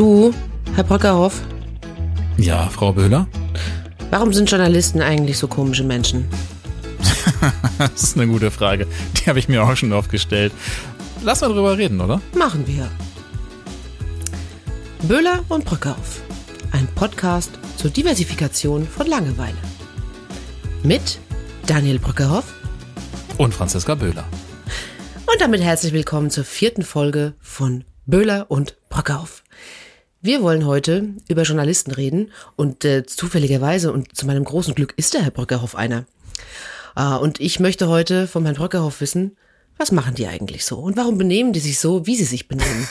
Du, Herr Brockerhoff, Ja, Frau Böhler? warum sind Journalisten eigentlich so komische Menschen? Das ist eine gute Frage. Die habe ich mir auch schon oft gestellt. Lass mal drüber reden, oder? Machen wir. Böhler und Brockerhoff. Ein Podcast zur Diversifikation von Langeweile. Mit Daniel Brockerhoff Und Franziska Böhler. und damit herzlich willkommen zur vierten Folge von Böhler und Brockerhoff. Wir wollen heute über Journalisten reden und äh, zufälligerweise und zu meinem großen Glück ist der Herr Brockerhoff einer. Äh, und ich möchte heute vom Herrn Brockerhoff wissen, was machen die eigentlich so und warum benehmen die sich so, wie sie sich benehmen?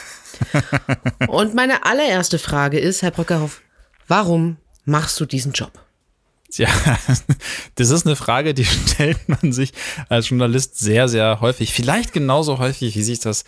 und meine allererste Frage ist, Herr Brockerhoff, warum machst du diesen Job? Tja, das ist eine Frage, die stellt man sich als Journalist sehr, sehr häufig. Vielleicht genauso häufig, wie sich das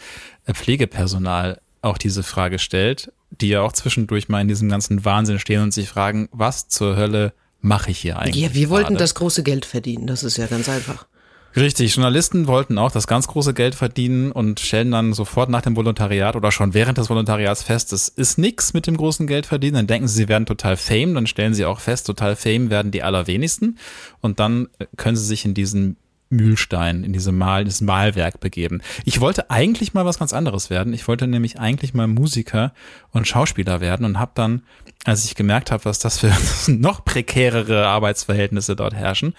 Pflegepersonal auch diese Frage stellt, die ja auch zwischendurch mal in diesem ganzen Wahnsinn stehen und sich fragen, was zur Hölle mache ich hier eigentlich? Ja, wir wollten gerade? das große Geld verdienen, das ist ja ganz einfach. Richtig, Journalisten wollten auch das ganz große Geld verdienen und stellen dann sofort nach dem Volontariat oder schon während des Volontariats fest, es ist nix mit dem großen Geld verdienen. Dann denken sie, sie werden total fame, dann stellen sie auch fest, total fame werden die allerwenigsten. Und dann können sie sich in diesen Mühlstein, in diese Mal, dieses Malwerk begeben. Ich wollte eigentlich mal was ganz anderes werden. Ich wollte nämlich eigentlich mal Musiker und Schauspieler werden und habe dann, als ich gemerkt habe, was das für noch prekärere Arbeitsverhältnisse dort herrschen,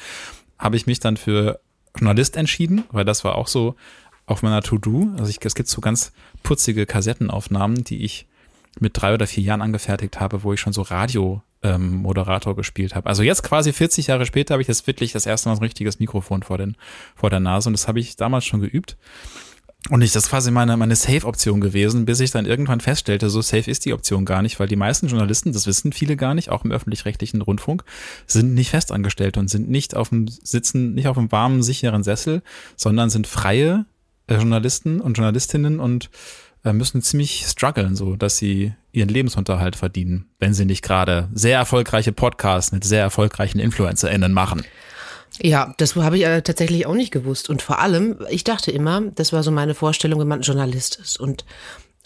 habe ich mich dann für Journalist entschieden, weil das war auch so auf meiner To-Do. Also ich, es gibt so ganz putzige Kassettenaufnahmen, die ich mit drei oder vier Jahren angefertigt habe, wo ich schon so Radio-Moderator gespielt habe. Also jetzt quasi 40 Jahre später habe ich jetzt wirklich das erste Mal so ein richtiges Mikrofon vor, den, vor der Nase und das habe ich damals schon geübt. Und ich, das ist quasi meine, meine Safe-Option gewesen, bis ich dann irgendwann feststellte, so safe ist die Option gar nicht, weil die meisten Journalisten, das wissen viele gar nicht, auch im öffentlich-rechtlichen Rundfunk, sind nicht festangestellt und sind nicht auf dem Sitzen, nicht auf einem warmen, sicheren Sessel, sondern sind freie äh, Journalisten und Journalistinnen und müssen ziemlich strugglen, so dass sie ihren Lebensunterhalt verdienen, wenn sie nicht gerade sehr erfolgreiche Podcasts mit sehr erfolgreichen InfluencerInnen machen. Ja, das habe ich äh, tatsächlich auch nicht gewusst. Und vor allem, ich dachte immer, das war so meine Vorstellung, wenn man Journalist ist und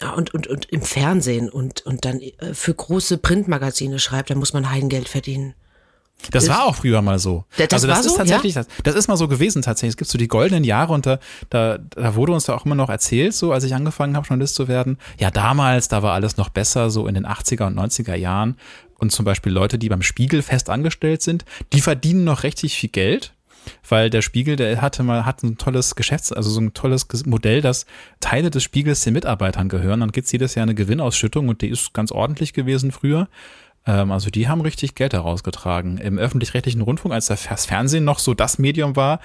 ja, und, und, und im Fernsehen und, und dann äh, für große Printmagazine schreibt, dann muss man Heidengeld verdienen. Das war auch früher mal so. Das- das also das ist so, tatsächlich, das, das ist mal so gewesen tatsächlich. Es gibt so die goldenen Jahre und da, da, da wurde uns da auch immer noch erzählt, so als ich angefangen habe, Journalist zu werden. Ja, damals, da war alles noch besser, so in den 80er und 90er Jahren. Und zum Beispiel Leute, die beim Spiegel fest angestellt sind, die verdienen noch richtig viel Geld. Weil der Spiegel, der hatte mal, hat ein tolles Geschäfts-, also so ein tolles Modell, dass Teile des Spiegels den Mitarbeitern gehören. Dann gibt's jedes Jahr eine Gewinnausschüttung und die ist ganz ordentlich gewesen früher. Ähm, also die haben richtig Geld herausgetragen. Im öffentlich-rechtlichen Rundfunk, als das Fernsehen noch so das Medium war,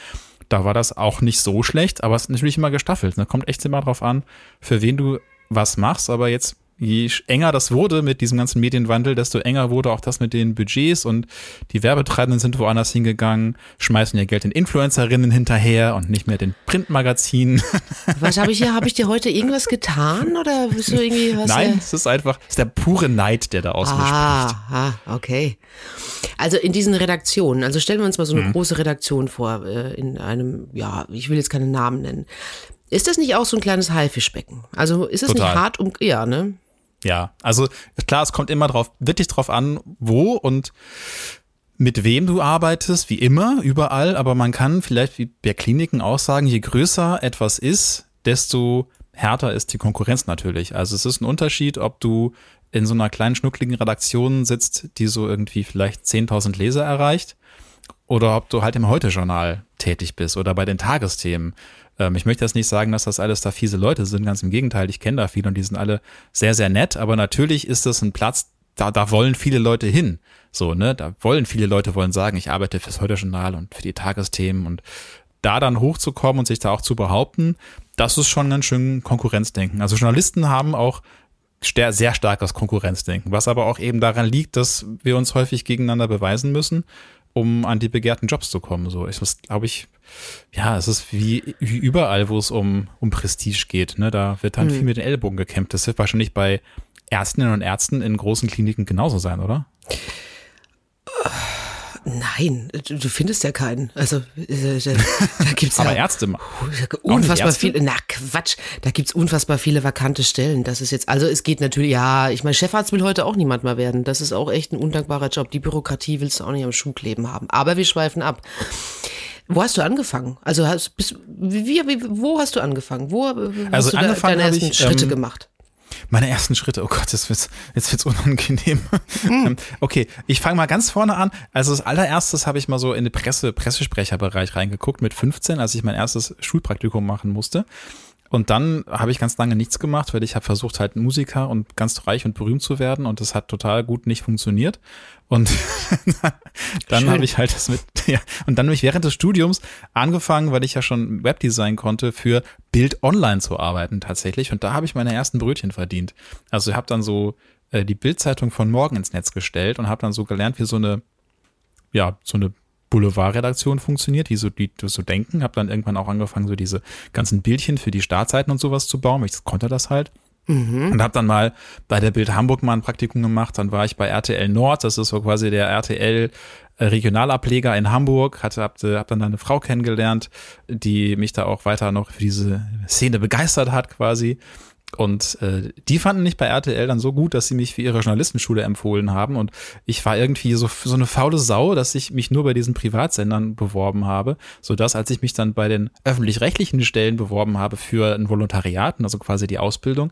da war das auch nicht so schlecht, aber es ist natürlich immer gestaffelt. Da kommt echt immer drauf an, für wen du was machst. Aber jetzt, je enger das wurde mit diesem ganzen Medienwandel, desto enger wurde auch das mit den Budgets und die Werbetreibenden sind woanders hingegangen, schmeißen ihr Geld den Influencerinnen hinterher und nicht mehr den Printmagazinen. Was habe ich hier? Habe ich dir heute irgendwas getan oder bist du irgendwie was? Nein, äh, es ist einfach, es ist der pure Neid, der da aus mir spricht. Ah, ah, okay. Also in diesen Redaktionen, also stellen wir uns mal so eine Mhm. große Redaktion vor, äh, in einem, ja, ich will jetzt keine Namen nennen. Ist das nicht auch so ein kleines Haifischbecken? Also ist es nicht hart um, ja, ne? Ja, also klar, es kommt immer drauf, wirklich drauf an, wo und mit wem du arbeitest, wie immer, überall, aber man kann vielleicht wie bei Kliniken auch sagen, je größer etwas ist, desto härter ist die Konkurrenz natürlich. Also es ist ein Unterschied, ob du in so einer kleinen schnuckligen Redaktion sitzt, die so irgendwie vielleicht 10.000 Leser erreicht oder ob du halt im Heute-Journal tätig bist oder bei den Tagesthemen. Ähm, ich möchte jetzt nicht sagen, dass das alles da fiese Leute sind, ganz im Gegenteil, ich kenne da viele und die sind alle sehr, sehr nett, aber natürlich ist das ein Platz, da, da wollen viele Leute hin. So, ne, da wollen viele Leute wollen sagen, ich arbeite fürs Heute-Journal und für die Tagesthemen und da dann hochzukommen und sich da auch zu behaupten, das ist schon ganz schön Konkurrenzdenken. Also Journalisten haben auch sehr starkes Konkurrenzdenken, was aber auch eben daran liegt, dass wir uns häufig gegeneinander beweisen müssen, um an die begehrten Jobs zu kommen. So, ich glaube ich, ja, es ist wie, wie überall, wo es um, um Prestige geht. Ne? Da wird dann viel mit den Ellbogen gekämpft. Das wird wahrscheinlich bei Ärztinnen und Ärzten in großen Kliniken genauso sein, oder? Nein, du, findest ja keinen. Also äh, da, da gibt's Aber ja Ärzte ma- unfassbar Ärzte? viele. Na Quatsch, da gibt's unfassbar viele vakante Stellen. Das ist jetzt, also es geht natürlich, ja, ich meine, Chefarzt will heute auch niemand mehr werden. Das ist auch echt ein undankbarer Job. Die Bürokratie willst du auch nicht am Schuh kleben haben. Aber wir schweifen ab. Wo hast du angefangen? Also hast, bist, wie, wie, wo hast du angefangen? Wo äh, hast Also du da angefangen deine ersten ich, Schritte ähm, gemacht? Meine ersten Schritte, oh Gott, jetzt wird's, jetzt wird's unangenehm. Ähm, Okay, ich fange mal ganz vorne an. Also das allererstes habe ich mal so in den Presse, Pressesprecherbereich reingeguckt mit 15, als ich mein erstes Schulpraktikum machen musste. Und dann habe ich ganz lange nichts gemacht, weil ich habe versucht, halt Musiker und ganz reich und berühmt zu werden und das hat total gut nicht funktioniert. Und dann habe ich halt das mit, ja, und dann habe ich während des Studiums angefangen, weil ich ja schon Webdesign konnte, für Bild Online zu arbeiten tatsächlich. Und da habe ich meine ersten Brötchen verdient. Also ich habe dann so äh, die Bildzeitung von morgen ins Netz gestellt und habe dann so gelernt, wie so eine, ja, so eine Boulevardredaktion funktioniert, wie so die die so denken. Habe dann irgendwann auch angefangen, so diese ganzen Bildchen für die Startseiten und sowas zu bauen. Ich konnte das halt. Und habe dann mal bei der Bild Hamburg mal ein Praktikum gemacht. Dann war ich bei RTL Nord, das ist so quasi der RTL äh, Regionalableger in Hamburg. Hatte, hab, hab dann da eine Frau kennengelernt, die mich da auch weiter noch für diese Szene begeistert hat quasi. Und äh, die fanden mich bei RTL dann so gut, dass sie mich für ihre Journalistenschule empfohlen haben. Und ich war irgendwie so, so eine faule Sau, dass ich mich nur bei diesen Privatsendern beworben habe, sodass als ich mich dann bei den öffentlich-rechtlichen Stellen beworben habe für ein Volontariat, also quasi die Ausbildung,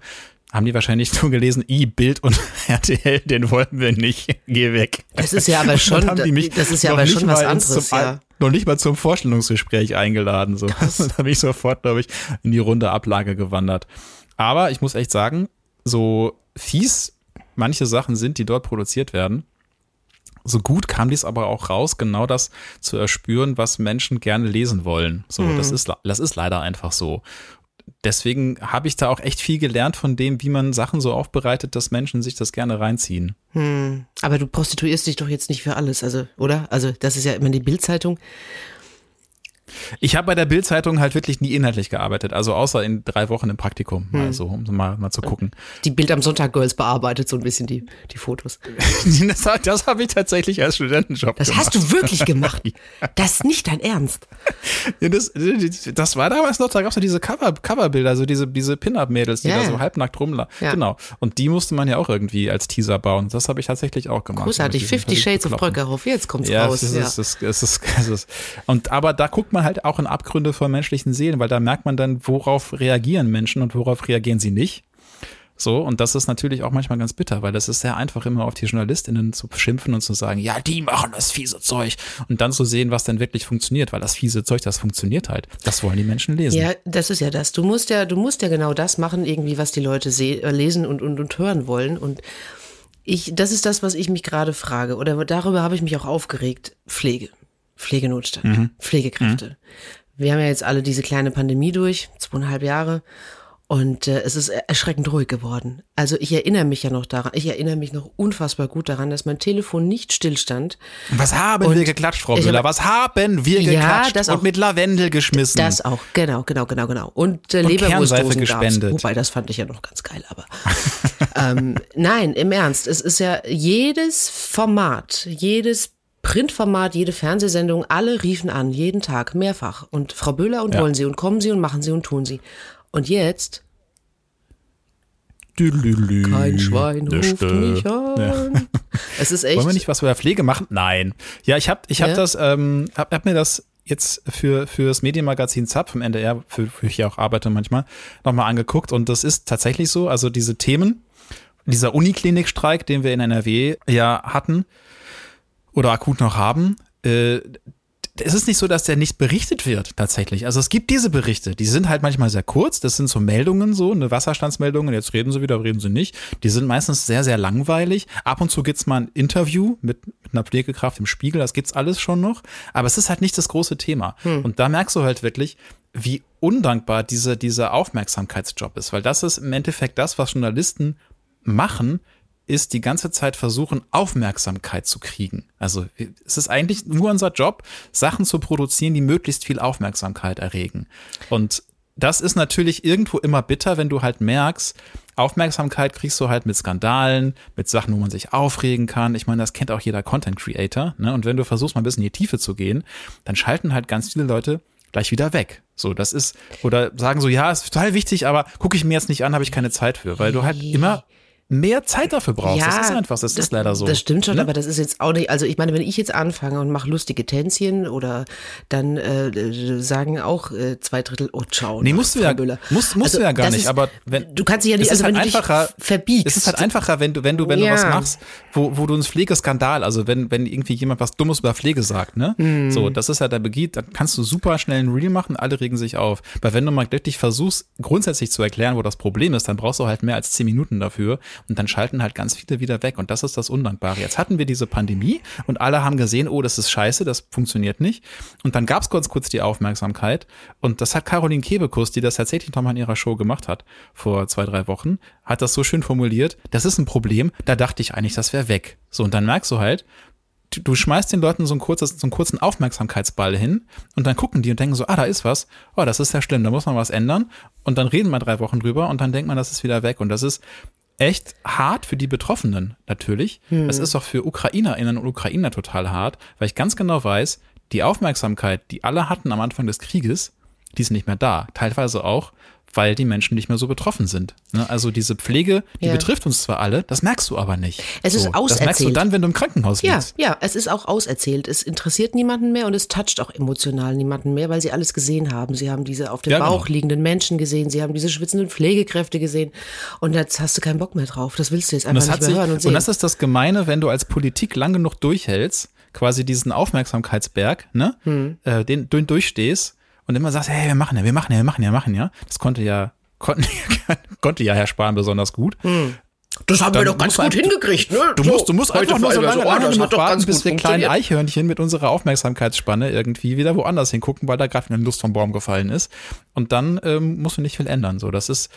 haben die wahrscheinlich nur gelesen, i, Bild und RTL, den wollen wir nicht, geh weg. Das ist ja aber schon, dann das ist ja aber schon was anderes, ja. Noch nicht mal zum Vorstellungsgespräch eingeladen. So. da bin ich sofort, glaube ich, in die runde Ablage gewandert. Aber ich muss echt sagen, so fies manche Sachen sind, die dort produziert werden, so gut kam dies aber auch raus, genau das zu erspüren, was Menschen gerne lesen wollen. So, das ist, das ist leider einfach so. Deswegen habe ich da auch echt viel gelernt von dem, wie man Sachen so aufbereitet, dass Menschen sich das gerne reinziehen. Aber du prostituierst dich doch jetzt nicht für alles, also, oder? Also, das ist ja immer die Bildzeitung. Ich habe bei der Bild-Zeitung halt wirklich nie inhaltlich gearbeitet, also außer in drei Wochen im Praktikum, mal so, um mal, mal zu gucken. Die Bild am Sonntag Girls bearbeitet so ein bisschen die, die Fotos. Das, das habe ich tatsächlich als Studentenjob Das gemacht. hast du wirklich gemacht. Das ist nicht dein Ernst. Das, das war damals noch, da gab es ja diese Cover, Coverbilder, so diese, diese Pin-Up-Mädels, die Ja, da so halbnackt rumlaufen. Ja. Genau. Und die musste man ja auch irgendwie als Teaser bauen. Das habe ich tatsächlich auch gemacht. Großartig. Fifty Shades of Kloppen. Bröckerhoff. Jetzt kommt's Ja, raus. es ist, ja. es ist, es ist, es ist, und aber da guckt man halt auch in Abgründe von menschlichen Seelen, weil da merkt man dann, worauf reagieren Menschen und worauf reagieren sie nicht. So, und das ist natürlich auch manchmal ganz bitter, weil das ist sehr einfach, immer auf die JournalistInnen zu schimpfen und zu sagen, ja, die machen das fiese Zeug. Und dann zu sehen, was denn wirklich funktioniert, weil das fiese Zeug, das funktioniert halt. Das wollen die Menschen lesen. Ja, das ist ja das. Du musst ja, du musst ja genau das machen, irgendwie, was die Leute äh, lesen und, und, und hören wollen. Und ich, das ist das, was ich mich gerade frage. Oder darüber habe ich mich auch aufgeregt. Pflege. Pflegenotstand. Mhm. Pflegekräfte. Wir haben ja jetzt alle diese kleine Pandemie durch, zweieinhalb Jahre. Und äh, es ist erschreckend ruhig geworden. Also ich erinnere mich ja noch daran, ich erinnere mich noch unfassbar gut daran, dass mein Telefon nicht stillstand. Was haben Und wir geklatscht, Frau Müller? hab- Was haben wir Ja, geklatscht das und auch. mit Lavendel geschmissen? Das auch, genau, genau, genau, genau. Und, äh, Und Leberwurstdosen gespendet. Wobei, das fand ich ja noch ganz geil, aber ähm, nein, im Ernst, es ist ja jedes Format, jedes Printformat, jede Fernsehsendung, alle riefen an, jeden Tag, mehrfach. Und Frau Böhler und Ja. wollen sie und kommen sie und machen sie und tun sie. Und jetzt, kein Schwein ruft mich an. Es ist echt. Wollen wir nicht was bei der Pflege machen? Nein. Ja, ich habe ich hab Ja? das, ähm, hab, hab mir das jetzt für, für das Medienmagazin ZAP vom NDR, für, für ich ja auch arbeite manchmal, nochmal angeguckt. Und das ist tatsächlich so, also diese Themen, dieser Uniklinikstreik, den wir in NRW ja hatten oder akut noch haben, äh, es ist nicht so, dass der nicht berichtet wird, tatsächlich. Also es gibt diese Berichte, die sind halt manchmal sehr kurz, das sind so Meldungen so, eine Wasserstandsmeldung, und jetzt reden sie wieder, reden sie nicht. Die sind meistens sehr, sehr langweilig. Ab und zu gibt's mal ein Interview mit, mit einer Pflegekraft im Spiegel, das gibt's alles schon noch. Aber es ist halt nicht das große Thema. Und da merkst du halt wirklich, wie undankbar dieser, dieser Aufmerksamkeitsjob ist, weil das ist im Endeffekt das, was Journalisten machen, ist die ganze Zeit versuchen, Aufmerksamkeit zu kriegen. Also es ist eigentlich nur unser Job, Sachen zu produzieren, die möglichst viel Aufmerksamkeit erregen. Und das ist natürlich irgendwo immer bitter, wenn du halt merkst, Aufmerksamkeit kriegst du halt mit Skandalen, mit Sachen, wo man sich aufregen kann. Ich meine, das kennt auch jeder Content Creator. Ne? Und wenn du versuchst, mal ein bisschen in die Tiefe zu gehen, dann schalten halt ganz viele Leute gleich wieder weg. So, das ist, oder sagen so, ja, ist total wichtig, aber gucke ich mir jetzt nicht an, habe ich keine Zeit für, weil du halt immer mehr Zeit dafür brauchst. Ja, das ist einfach, das, das, ist leider so. Das stimmt schon, ne? aber das ist jetzt auch nicht, also ich meine, wenn ich jetzt anfange und mache lustige Tänzchen oder dann äh, sagen auch äh, zwei Drittel, oh ciao. Nee, musst du ja, Müller. musst, musst also, du ja gar nicht, ist, aber wenn, du kannst dich ja nicht, also halt wenn einfacher, du verbiegst. Es ist halt einfacher, wenn du, wenn du, wenn ja. du was machst, wo, wo du einen Pflegeskandal, also wenn, wenn irgendwie jemand was Dummes über Pflege sagt, ne? Mm. So, das ist ja der Begiet, dann kannst du super schnell ein Reel machen, alle regen sich auf. Weil wenn du mal wirklich versuchst, grundsätzlich zu erklären, wo das Problem ist, dann brauchst du halt mehr als zehn Minuten dafür und dann schalten halt ganz viele wieder weg. Und das ist das Undankbare. Jetzt hatten wir diese Pandemie und alle haben gesehen, oh, das ist scheiße, das funktioniert nicht. Und dann gab es kurz kurz die Aufmerksamkeit. Und das hat Caroline Kebekus, die das tatsächlich nochmal in ihrer Show gemacht hat, vor zwei, drei Wochen, hat das so schön formuliert. Das ist ein Problem, da dachte ich eigentlich, das wäre weg. So, und dann merkst du halt, du schmeißt den Leuten so, ein kurzes, so einen kurzen Aufmerksamkeitsball hin und dann gucken die und denken so, ah, da ist was, oh, das ist ja schlimm, da muss man was ändern und dann reden wir drei Wochen drüber und dann denkt man, das ist wieder weg und das ist echt hart für die Betroffenen natürlich. Hm. Es ist auch für Ukrainerinnen und Ukrainer total hart, weil ich ganz genau weiß, die Aufmerksamkeit, die alle hatten am Anfang des Krieges, die ist nicht mehr da. Teilweise auch, weil die Menschen nicht mehr so betroffen sind. Ne? Also diese Pflege, die ja. betrifft uns zwar alle, das merkst du aber nicht. Es ist so, auserzählt. Das merkst du dann, wenn du im Krankenhaus liegst. Ja, ja, es ist auch auserzählt. Es interessiert niemanden mehr und es toucht auch emotional niemanden mehr, weil sie alles gesehen haben. Sie haben diese auf dem ja, Bauch genau. liegenden Menschen gesehen, sie haben diese schwitzenden Pflegekräfte gesehen und jetzt hast du keinen Bock mehr drauf. Das willst du jetzt einfach nicht mehr sich, hören und sehen. Und das ist das Gemeine, wenn du als Politik lang genug durchhältst, quasi diesen Aufmerksamkeitsberg, ne, hm. äh, den, den durchstehst und immer sagst, hey, wir machen ja, wir machen ja, wir machen ja, wir machen ja. Das konnte ja konnten, konnte ja Herr Spahn besonders gut. Hm. Das haben Dann wir doch ganz gut hingekriegt, ne? Du musst, du musst einfach nur so lange, so, oh, lange noch warten, bis wir kleinen Eichhörnchen mit unserer Aufmerksamkeitsspanne irgendwie wieder woanders hingucken, weil da gerade eine Lust vom Baum gefallen ist. Und dann ähm, musst du nicht viel ändern. So, das ist,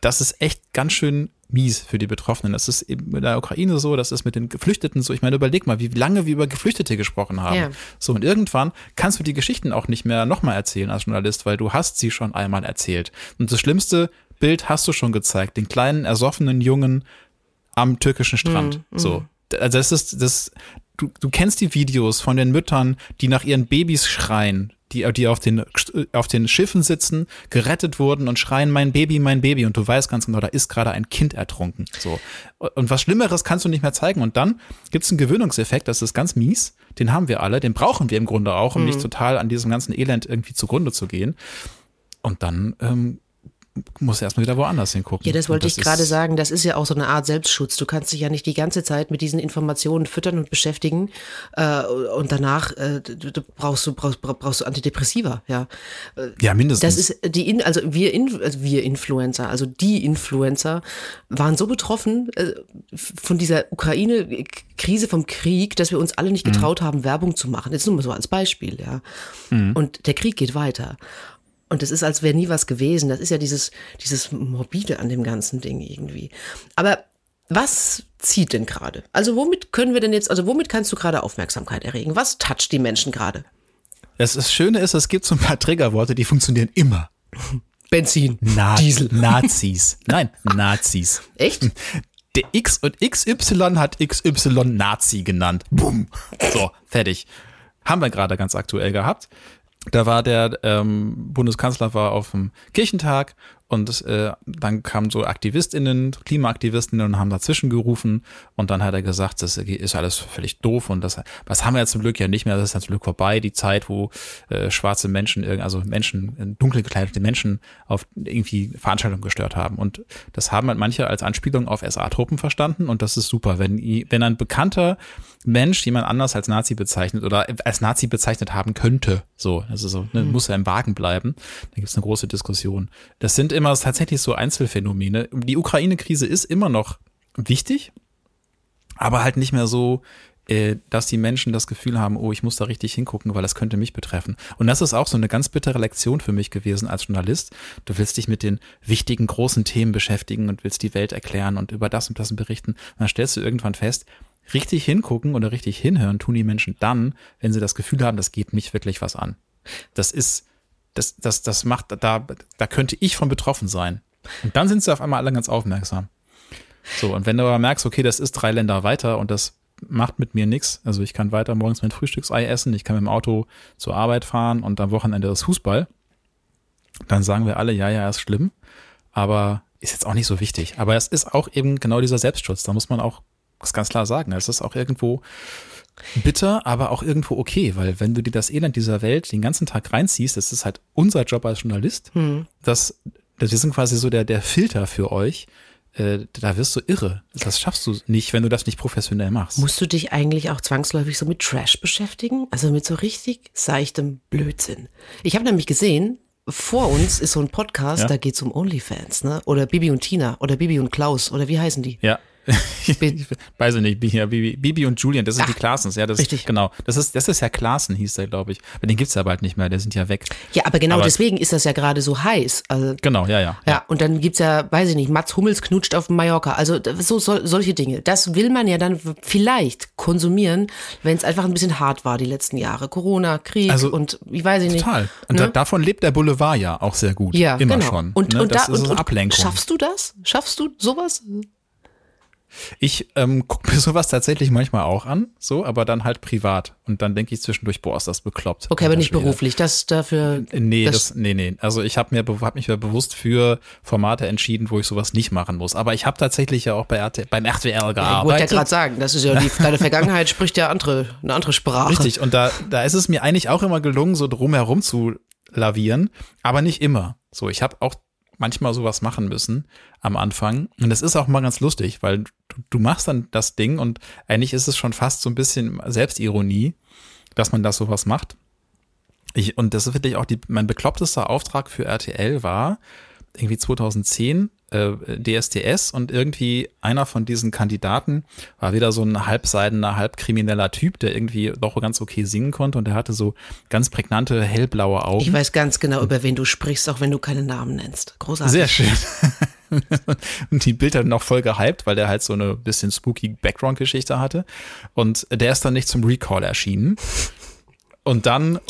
das ist echt ganz schön mies für die Betroffenen. Das ist eben in der Ukraine so, das ist mit den Geflüchteten so. Ich meine, überleg mal, wie lange wir über Geflüchtete gesprochen haben. Ja. So, und irgendwann kannst du die Geschichten auch nicht mehr nochmal erzählen als Journalist, weil du hast sie schon einmal erzählt. Und das schlimmste Bild hast du schon gezeigt, den kleinen, ersoffenen Jungen am türkischen Strand. Mm, mm. So. Also das ist, das, du, du kennst die Videos von den Müttern, die nach ihren Babys schreien, die, die auf den, auf den Schiffen sitzen, gerettet wurden und schreien, mein Baby, mein Baby. Und du weißt ganz genau, da ist gerade ein Kind ertrunken. So. Und was Schlimmeres kannst du nicht mehr zeigen. Und dann gibt es einen Gewöhnungseffekt, das ist ganz mies. Den haben wir alle, den brauchen wir im Grunde auch, um mhm. nicht total an diesem ganzen Elend irgendwie zugrunde zu gehen. Und dann ähm, muss erstmal wieder woanders hingucken. Ja, das wollte das ich gerade sagen. Das ist ja auch so eine Art Selbstschutz. Du kannst dich ja nicht die ganze Zeit mit diesen Informationen füttern und beschäftigen äh, und danach äh, du brauchst du brauchst, brauchst du Antidepressiva. Ja, äh, ja mindestens. Das ist die in, also wir in, also wir Influencer, also die Influencer waren so betroffen äh, von dieser Ukraine-Krise vom Krieg, dass wir uns alle nicht mhm. getraut mhm. haben, Werbung zu machen. Jetzt nur mal so als Beispiel. Ja, mhm. und der Krieg geht weiter. Und es ist, als wäre nie was gewesen. Das ist ja dieses, dieses Morbide an dem ganzen Ding irgendwie. Aber was zieht denn gerade? Also womit können wir denn jetzt, also womit kannst du gerade Aufmerksamkeit erregen? Was toucht die Menschen gerade? Das, das Schöne ist, es gibt so ein paar Triggerworte, die funktionieren immer. Benzin, Na Diesel. Nazis. Nein, Nazis. Echt? Der X und XY hat XY Nazi genannt. Bumm. So, fertig. Haben wir gerade ganz aktuell gehabt da war der ähm, Bundeskanzler war auf dem Kirchentag und äh, dann kamen so AktivistInnen, KlimaaktivistInnen und haben dazwischen gerufen. Und dann hat er gesagt, das ist alles völlig doof und das, was haben wir jetzt zum Glück ja nicht mehr, das ist zum Glück vorbei, die Zeit, wo äh, schwarze Menschen, also Menschen, dunkel gekleidete Menschen auf irgendwie Veranstaltungen gestört haben. Und das haben halt manche als Anspielung auf SA-Truppen verstanden. Und das ist super, wenn, wenn ein bekannter Mensch jemand anders als Nazi bezeichnet oder als Nazi bezeichnet haben könnte, so, also so, ne, mhm. muss er im Wagen bleiben, dann gibt es eine große Diskussion. Das sind immer tatsächlich so Einzelfänomene. Die Ukraine-Krise ist immer noch wichtig, aber halt nicht mehr so, äh, dass die Menschen das Gefühl haben, oh, ich muss da richtig hingucken, weil das könnte mich betreffen. Und das ist auch so eine ganz bittere Lektion für mich gewesen als Journalist. Du willst dich mit den wichtigen großen Themen beschäftigen und willst die Welt erklären und über das und das berichten. Und dann stellst du irgendwann fest, richtig hingucken oder richtig hinhören tun die Menschen dann, wenn sie das Gefühl haben, das geht mich wirklich was an. Das ist das, das, das macht, da, da könnte ich von betroffen sein. Und dann sind sie auf einmal alle ganz aufmerksam. So, und wenn du aber merkst, okay, das ist drei Länder weiter und das macht mit mir nichts. Also ich kann weiter morgens mein Frühstücksei essen, ich kann mit dem Auto zur Arbeit fahren und am Wochenende das Fußball. Dann sagen wir alle, ja, ja, ist schlimm, aber ist jetzt auch nicht so wichtig. Aber es ist auch eben genau dieser Selbstschutz. Da muss man auch das ganz klar sagen. Es ist auch irgendwo bitter, aber auch irgendwo okay, weil wenn du dir das Elend dieser Welt den ganzen Tag reinziehst, das ist halt unser Job als Journalist, hm. dass, dass wir sind quasi so der, der Filter für euch, äh, da wirst du irre. Das schaffst du nicht, wenn du das nicht professionell machst. Musst du dich eigentlich auch zwangsläufig so mit Trash beschäftigen? Also mit so richtig seichtem Blödsinn. Ich habe nämlich gesehen, vor uns ist so ein Podcast, ja? da geht's um OnlyFans, ne? Oder Bibi und Tina oder Bibi und Klaus oder wie heißen die? Ja. Ich weiß ich nicht, Bibi, Bibi und Julian, das sind Ach, die Klaasens, ja, das richtig. genau. Das ist, das ist ja Klaassen, hieß der, glaube ich. Aber den gibt's ja bald nicht mehr, der sind ja weg. Ja, aber genau aber, deswegen ist das ja gerade so heiß. Also, genau, ja, ja, ja. Ja, und dann gibt's ja, weiß ich nicht, Mats Hummels knutscht auf Mallorca. Also so, so solche Dinge. Das will man ja dann vielleicht konsumieren, wenn es einfach ein bisschen hart war die letzten Jahre. Corona, Krieg also, und ich weiß ich nicht. Total. Und ne? davon lebt der Boulevard ja auch sehr gut. Ja, immer genau. schon. Und, ne? und, das da, ist und, Ablenkung. Schaffst du das? Schaffst du sowas? Ich ähm, gucke mir sowas tatsächlich manchmal auch an, so, aber dann halt privat. Und dann denke ich zwischendurch, boah, ist das bekloppt. Okay, aber nicht beruflich. Das dafür. Nee, das, das nee, nee. Also ich habe mir hab mich ja bewusst für Formate entschieden, wo ich sowas nicht machen muss. Aber ich habe tatsächlich ja auch bei RT, beim RTL gearbeitet. Ja, ich wollte ja gerade sagen, das ist ja die deine Vergangenheit spricht ja andere, eine andere Sprache. Richtig, und da, da ist es mir eigentlich auch immer gelungen, so drumherum zu lavieren, aber nicht immer. So, ich habe auch manchmal sowas machen müssen am Anfang. Und das ist auch mal ganz lustig, weil du, du machst dann das Ding und eigentlich ist es schon fast so ein bisschen Selbstironie, dass man das sowas macht. Ich, und das ist wirklich auch die, mein beklopptester Auftrag für RTL war, irgendwie 2010, äh, DSDS und irgendwie einer von diesen Kandidaten war wieder so ein halbseidener, halbkrimineller Typ, der irgendwie doch ganz okay singen konnte und der hatte so ganz prägnante hellblaue Augen. Ich weiß ganz genau, über wen du sprichst, auch wenn du keine Namen nennst. Großartig. Sehr schön. und die Bilder noch voll gehypt, weil der halt so eine bisschen spooky Background-Geschichte hatte. Und der ist dann nicht zum Recall erschienen. Und dann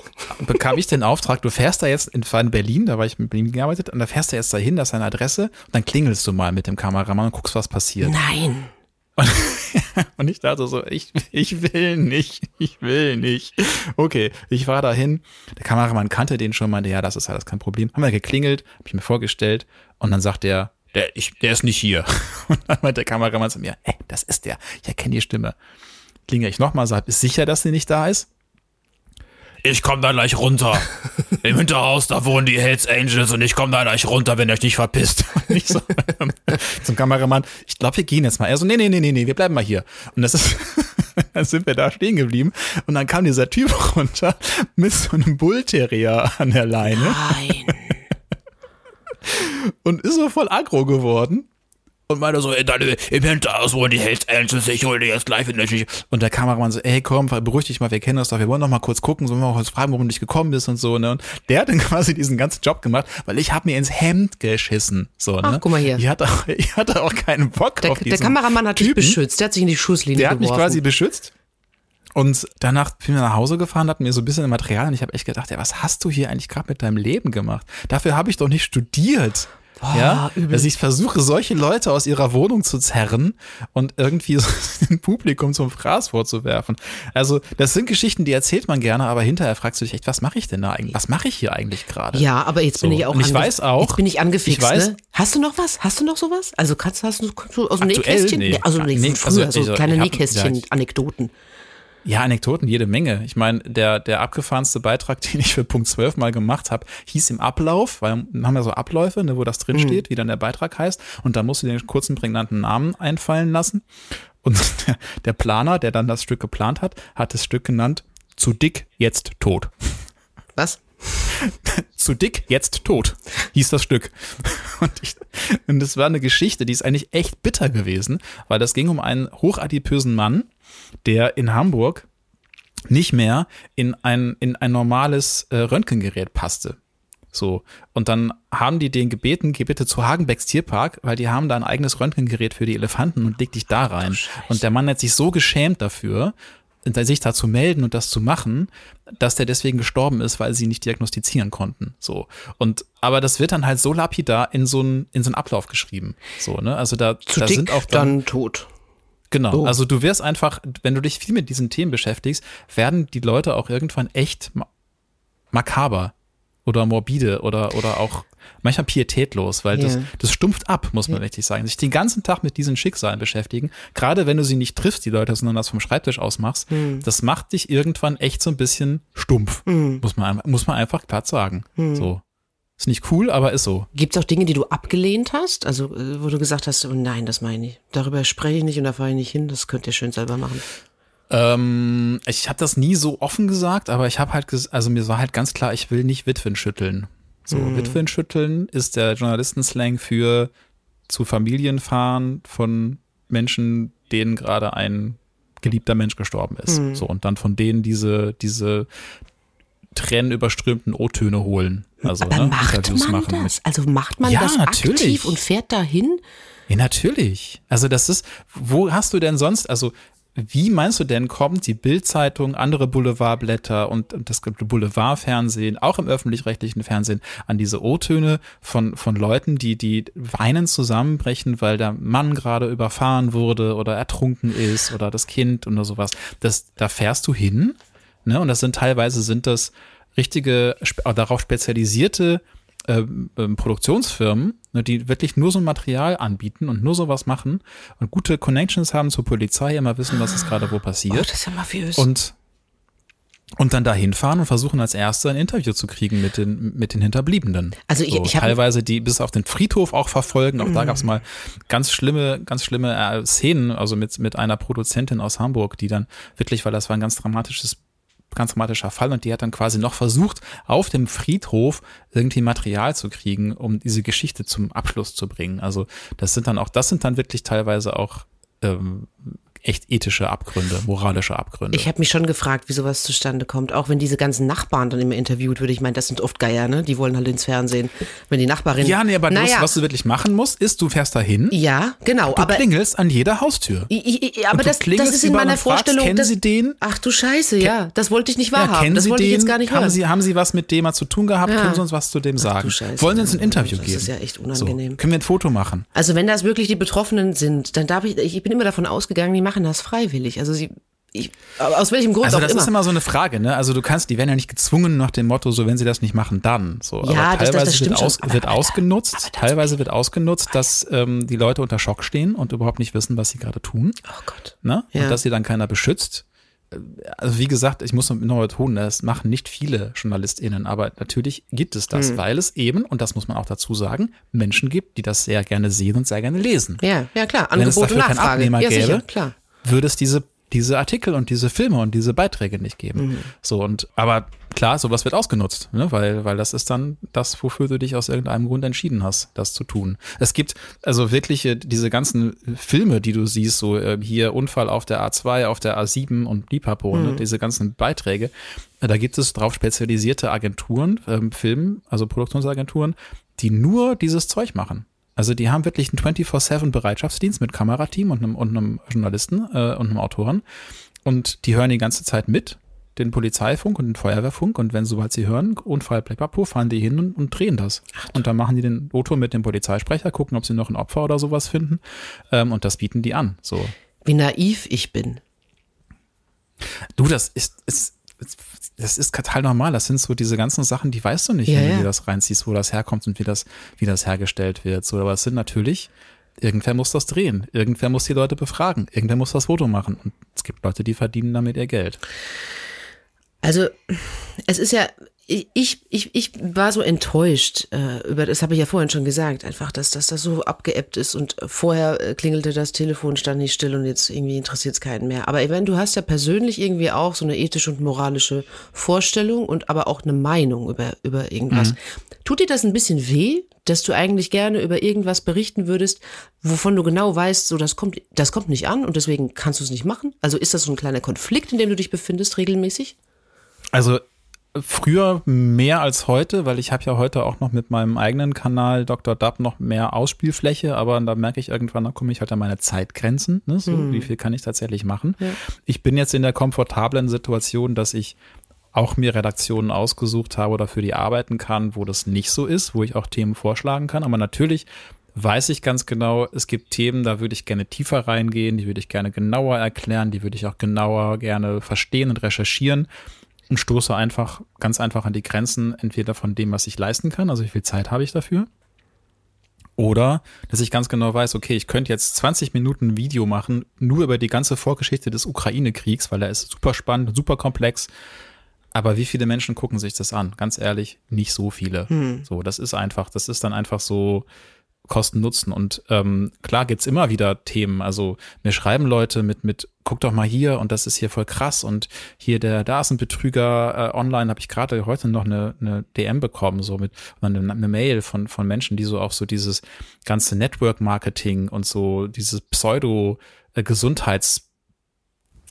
bekam ich den Auftrag, du fährst da jetzt, in Berlin, da war ich mit Berlin gearbeitet, und da fährst du jetzt dahin, das ist seine Adresse, und dann klingelst du mal mit dem Kameramann und guckst, was passiert. Nein. Und, und ich dachte so, ich, ich will nicht, ich will nicht. Okay, ich war dahin, der Kameramann kannte den schon, meinte, ja, das ist alles kein Problem. Haben wir geklingelt, hab ich mir vorgestellt, und dann sagt er, der, ich, der ist nicht hier. Und dann meinte der Kameramann zu mir, hey, das ist der, ich erkenne die Stimme. Klingel ich nochmal, sag, ist sicher, dass sie nicht da ist? Ich komme da gleich runter. Im Hinterhaus, da wohnen die Hells Angels und ich komme da gleich runter, wenn ihr euch nicht verpisst. Und ich so, ähm, zum Kameramann, ich glaube, wir gehen jetzt mal. Er so, nee, nee, nee, nee, nee, wir bleiben mal hier. Und das ist, dann sind wir da stehen geblieben und dann kam dieser Typ runter mit so einem Bullterrier an der Leine. Nein. und ist so voll aggro geworden und meinte so, ey, deine, im Hinterhaus wohnen die Hells Angels, ich hol dir jetzt gleich in der Und der Kameramann so, ey, komm, beruhig dich mal, wir kennen das doch, wir wollen noch mal kurz gucken, so wir mal kurz fragen, warum du nicht gekommen bist und so, ne? Und der hat dann quasi diesen ganzen Job gemacht, weil ich habe mir ins Hemd geschissen, so, ne? Ach, guck mal hier. Ich hatte auch, ich hatte auch keinen Bock der, auf diesen Der Kameramann hat dich beschützt, der hat sich in die Schusslinie Der hat geworfen. mich quasi beschützt. Und danach bin ich nach Hause gefahren, hat mir so ein bisschen Material und ich habe echt gedacht, ey, was hast du hier eigentlich gerade mit deinem Leben gemacht? Dafür habe ich doch nicht studiert. Boah, ja, übel. dass ich versuche, solche Leute aus ihrer Wohnung zu zerren und irgendwie so dem Publikum zum Fraß vorzuwerfen. Also, das sind Geschichten, die erzählt man gerne, aber hinterher fragst du dich echt, was mache ich denn da eigentlich? Was mache ich hier eigentlich gerade? Ja, aber jetzt so. bin ich auch. Und ich weiß auch. Jetzt bin ich angefixt. Ich weiß, ne? Hast du noch was? Hast du noch sowas? Also kannst, hast du, kannst du aus dem Nähkästchen? Nee. Also nee, nee, früher, also, so kleine Nähkästchen, Anekdoten. Ja, Anekdoten, jede Menge. Ich meine, der, der abgefahrenste Beitrag, den ich für Punkt 12 mal gemacht habe, hieß im Ablauf, weil wir haben ja so Abläufe, ne, wo das drin mhm. steht, wie dann der Beitrag heißt. Und da musst du den kurzen prägnanten Namen einfallen lassen. Und der, der Planer, der dann das Stück geplant hat, hat das Stück genannt, zu dick, jetzt tot. Was? zu dick, jetzt tot, hieß das Stück. Und, ich, und das war eine Geschichte, die ist eigentlich echt bitter gewesen, weil das ging um einen hochadipösen Mann, der in Hamburg nicht mehr in ein, in ein normales äh, Röntgengerät passte. So. Und dann haben die den gebeten, geh bitte zu Hagenbecks Tierpark, weil die haben da ein eigenes Röntgengerät für die Elefanten und leg dich da rein. und der Mann hat sich so geschämt dafür, sich da zu melden und das zu machen, dass der deswegen gestorben ist, weil sie nicht diagnostizieren konnten. So. Und aber das wird dann halt so lapidar in so einen in so einen Ablauf geschrieben. So, ne? Also da, Zu da dick, sind auch dann, dann tot. Genau, Oh. also du wirst einfach, wenn du dich viel mit diesen Themen beschäftigst, werden die Leute auch irgendwann echt ma makaber oder morbide oder, oder auch manchmal pietätlos, weil das, Ja. das stumpft ab, muss man richtig sagen. Sich den ganzen Tag mit diesen Schicksalen beschäftigen, gerade wenn du sie nicht triffst, die Leute, sondern das vom Schreibtisch aus machst, Hm. das macht dich irgendwann echt so ein bisschen stumpf, muss, man, muss man einfach platt sagen. Hm. So. Ist nicht cool, aber ist so. Gibt es auch Dinge, die du abgelehnt hast? Also, äh, wo du gesagt hast, oh nein, das meine ich. Darüber spreche ich nicht und da fahre ich nicht hin. Das könnt ihr schön selber machen. Ähm, ich habe das nie so offen gesagt, aber ich habe halt, also mir war halt ganz klar, ich will nicht Witwen schütteln. So, Witwen schütteln ist der Journalistenslang für zu Familien fahren von Menschen, denen gerade ein geliebter Mensch gestorben ist. So, und dann von denen diese, diese tränenüberströmten O-Töne holen. Also, Aber ne, macht Interviews man machen das? Also macht man Ja, das natürlich. aktiv und fährt dahin? Ja, natürlich. Also das ist, wo hast du denn sonst, also wie meinst du denn, kommt die Bildzeitung, andere Boulevardblätter und und das Boulevardfernsehen, auch im öffentlich-rechtlichen Fernsehen, an diese O-Töne von, von Leuten, die, die weinen zusammenbrechen, weil der Mann gerade überfahren wurde oder ertrunken ist oder das Kind oder sowas. Das, da fährst du hin, ne? Und das sind teilweise sind das richtige, spe- darauf spezialisierte ähm, ähm, Produktionsfirmen, ne, die wirklich nur so ein Material anbieten und nur sowas machen und gute Connections haben zur Polizei, immer wissen, was ist gerade wo Oh, passiert das ist ja mafiös. und und dann dahin fahren und versuchen als Erste ein Interview zu kriegen mit den mit den Hinterbliebenen. Also ich- so, ich hab- teilweise die bis auf den Friedhof auch verfolgen. Auch da Mhm. gab es mal ganz schlimme ganz schlimme äh, Szenen, also mit mit einer Produzentin aus Hamburg, die dann wirklich, weil das war ein ganz dramatisches ganz dramatischer Fall und die hat dann quasi noch versucht, auf dem Friedhof irgendwie Material zu kriegen, um diese Geschichte zum Abschluss zu bringen. Also das sind dann auch, das sind dann wirklich teilweise auch ähm, echt ethische Abgründe, moralische Abgründe. Ich habe mich schon gefragt, wie sowas zustande kommt. Auch wenn diese ganzen Nachbarn dann immer interviewt wird. Ich meine, das sind oft Geier, ne? Die wollen halt ins Fernsehen. Wenn die Nachbarin. ja, nee, aber naja, das, was du wirklich machen musst, ist, du fährst dahin, Ja, genau. du aber klingelst an jeder Haustür. ich, ich, aber das, das ist in meiner und fragst, Vorstellung. kennen das, Sie den? Ach du Scheiße, ja. Das wollte ich nicht Ja, wahrhaben. kennen das Sie wollte den? ich jetzt gar nicht haben hören. Sie, haben Sie was mit dem mal zu tun gehabt? Ja. Können Sie uns was zu dem sagen? du Scheiße. Wollen Sie uns ein Interview Das geben? ist ja echt so. unangenehm. Können wir ein Foto machen? Also wenn das wirklich die Betroffenen sind, dann darf ich, ich bin immer davon ausgegangen, die machen das freiwillig. Also sie, ich, aber aus welchem Grund Also auch das immer. ist immer so eine Frage, ne? Also du kannst, die werden ja nicht gezwungen nach dem Motto, so wenn sie das nicht machen, dann. So, Ja, aber das- das- das teilweise wird, aus, Aber- wird aber- ausgenutzt, teilweise wird ausgenutzt, dass ähm, die Leute unter Schock stehen und überhaupt nicht wissen, was sie gerade tun, oh Gott. ne? Ja. Und dass sie dann keiner beschützt. Also wie gesagt, ich muss noch betonen, das machen nicht viele JournalistInnen, aber natürlich gibt es das, Hm. weil es eben, und das muss man auch dazu sagen, Menschen gibt, die das sehr gerne sehen und sehr gerne lesen. Ja, ja klar. Wenn es Angebot und dafür keinen Nachfrage. Abnehmer ja, gäbe, sicher, klar. Würde es diese, diese Artikel und diese Filme und diese Beiträge nicht geben. Mhm. So und, aber klar, sowas wird ausgenutzt, ne? weil, weil das ist dann das, wofür du dich aus irgendeinem Grund entschieden hast, das zu tun. Es gibt also wirkliche, diese ganzen Filme, die du siehst, so äh, hier Unfall auf der A2, auf der A7 und Lipapo, ne? diese ganzen Beiträge, äh, da gibt es drauf spezialisierte Agenturen, ähm, Film, also Produktionsagenturen, die nur dieses Zeug machen. Also die haben wirklich einen 24-7-Bereitschaftsdienst mit Kamerateam und einem, und einem Journalisten äh, und einem Autoren. Und die hören die ganze Zeit mit, den Polizeifunk und den Feuerwehrfunk. Und wenn sobald sie hören, Unfall, Blackpapo, fahren die hin und, und drehen das. Und dann machen die den Auto mit dem Polizeisprecher, gucken, ob sie noch ein Opfer oder sowas finden. Ähm, und das bieten die an. So. Wie naiv ich bin. Du, das ist, ist das ist total normal. Das sind so diese ganzen Sachen, die weißt du nicht, Ja, wenn du dir das reinziehst, wo das herkommt und wie das, wie das hergestellt wird. So, aber es sind natürlich, irgendwer muss das drehen. Irgendwer muss die Leute befragen. Irgendwer muss das Foto machen. Und es gibt Leute, die verdienen damit ihr Geld. Also es ist ja, ich, ich, ich war so enttäuscht äh, über, das habe ich ja vorhin schon gesagt, einfach, dass, dass das so abgeebbt ist und vorher äh, klingelte das Telefon, stand nicht still und jetzt irgendwie interessiert es keinen mehr. Aber Evan, du hast ja persönlich irgendwie auch so eine ethische und moralische Vorstellung und aber auch eine Meinung über, über irgendwas. Tut dir das ein bisschen weh, dass du eigentlich gerne über irgendwas berichten würdest, wovon du genau weißt, so das kommt, das kommt nicht an und deswegen kannst du es nicht machen? Also ist das so ein kleiner Konflikt, in dem du dich befindest regelmäßig? Also früher mehr als heute, weil ich habe ja heute auch noch mit meinem eigenen Kanal Dr. Dub noch mehr Ausspielfläche, aber da merke ich irgendwann, da komme ich halt an meine Zeitgrenzen. Ne? So, hm. Wie viel kann ich tatsächlich machen? Ja. Ich bin jetzt in der komfortablen Situation, dass ich auch mir Redaktionen ausgesucht habe oder für die arbeiten kann, wo das nicht so ist, wo ich auch Themen vorschlagen kann. Aber natürlich weiß ich ganz genau, es gibt Themen, da würde ich gerne tiefer reingehen, die würde ich gerne genauer erklären, die würde ich auch genauer gerne verstehen und recherchieren und stoße einfach ganz einfach an die Grenzen, entweder von dem, was ich leisten kann, also wie viel Zeit habe ich dafür, oder dass ich ganz genau weiß, okay, ich könnte jetzt 20 Minuten Video machen, nur über die ganze Vorgeschichte des Ukraine-Kriegs, weil er ist super spannend, super komplex. Aber wie viele Menschen gucken sich das an? Ganz ehrlich, nicht so viele. Hm. So, das ist einfach, das ist dann einfach so, Kosten-Nutzen. Und ähm, klar gibt's immer wieder Themen. Also mir schreiben Leute mit, mit, guck doch mal hier und das ist hier voll krass und hier der, da ist ein Betrüger äh, online, habe ich gerade heute noch eine, eine DM bekommen, so mit eine, eine Mail von, von Menschen, die so auch so dieses ganze Network-Marketing und so dieses Pseudo-Gesundheits-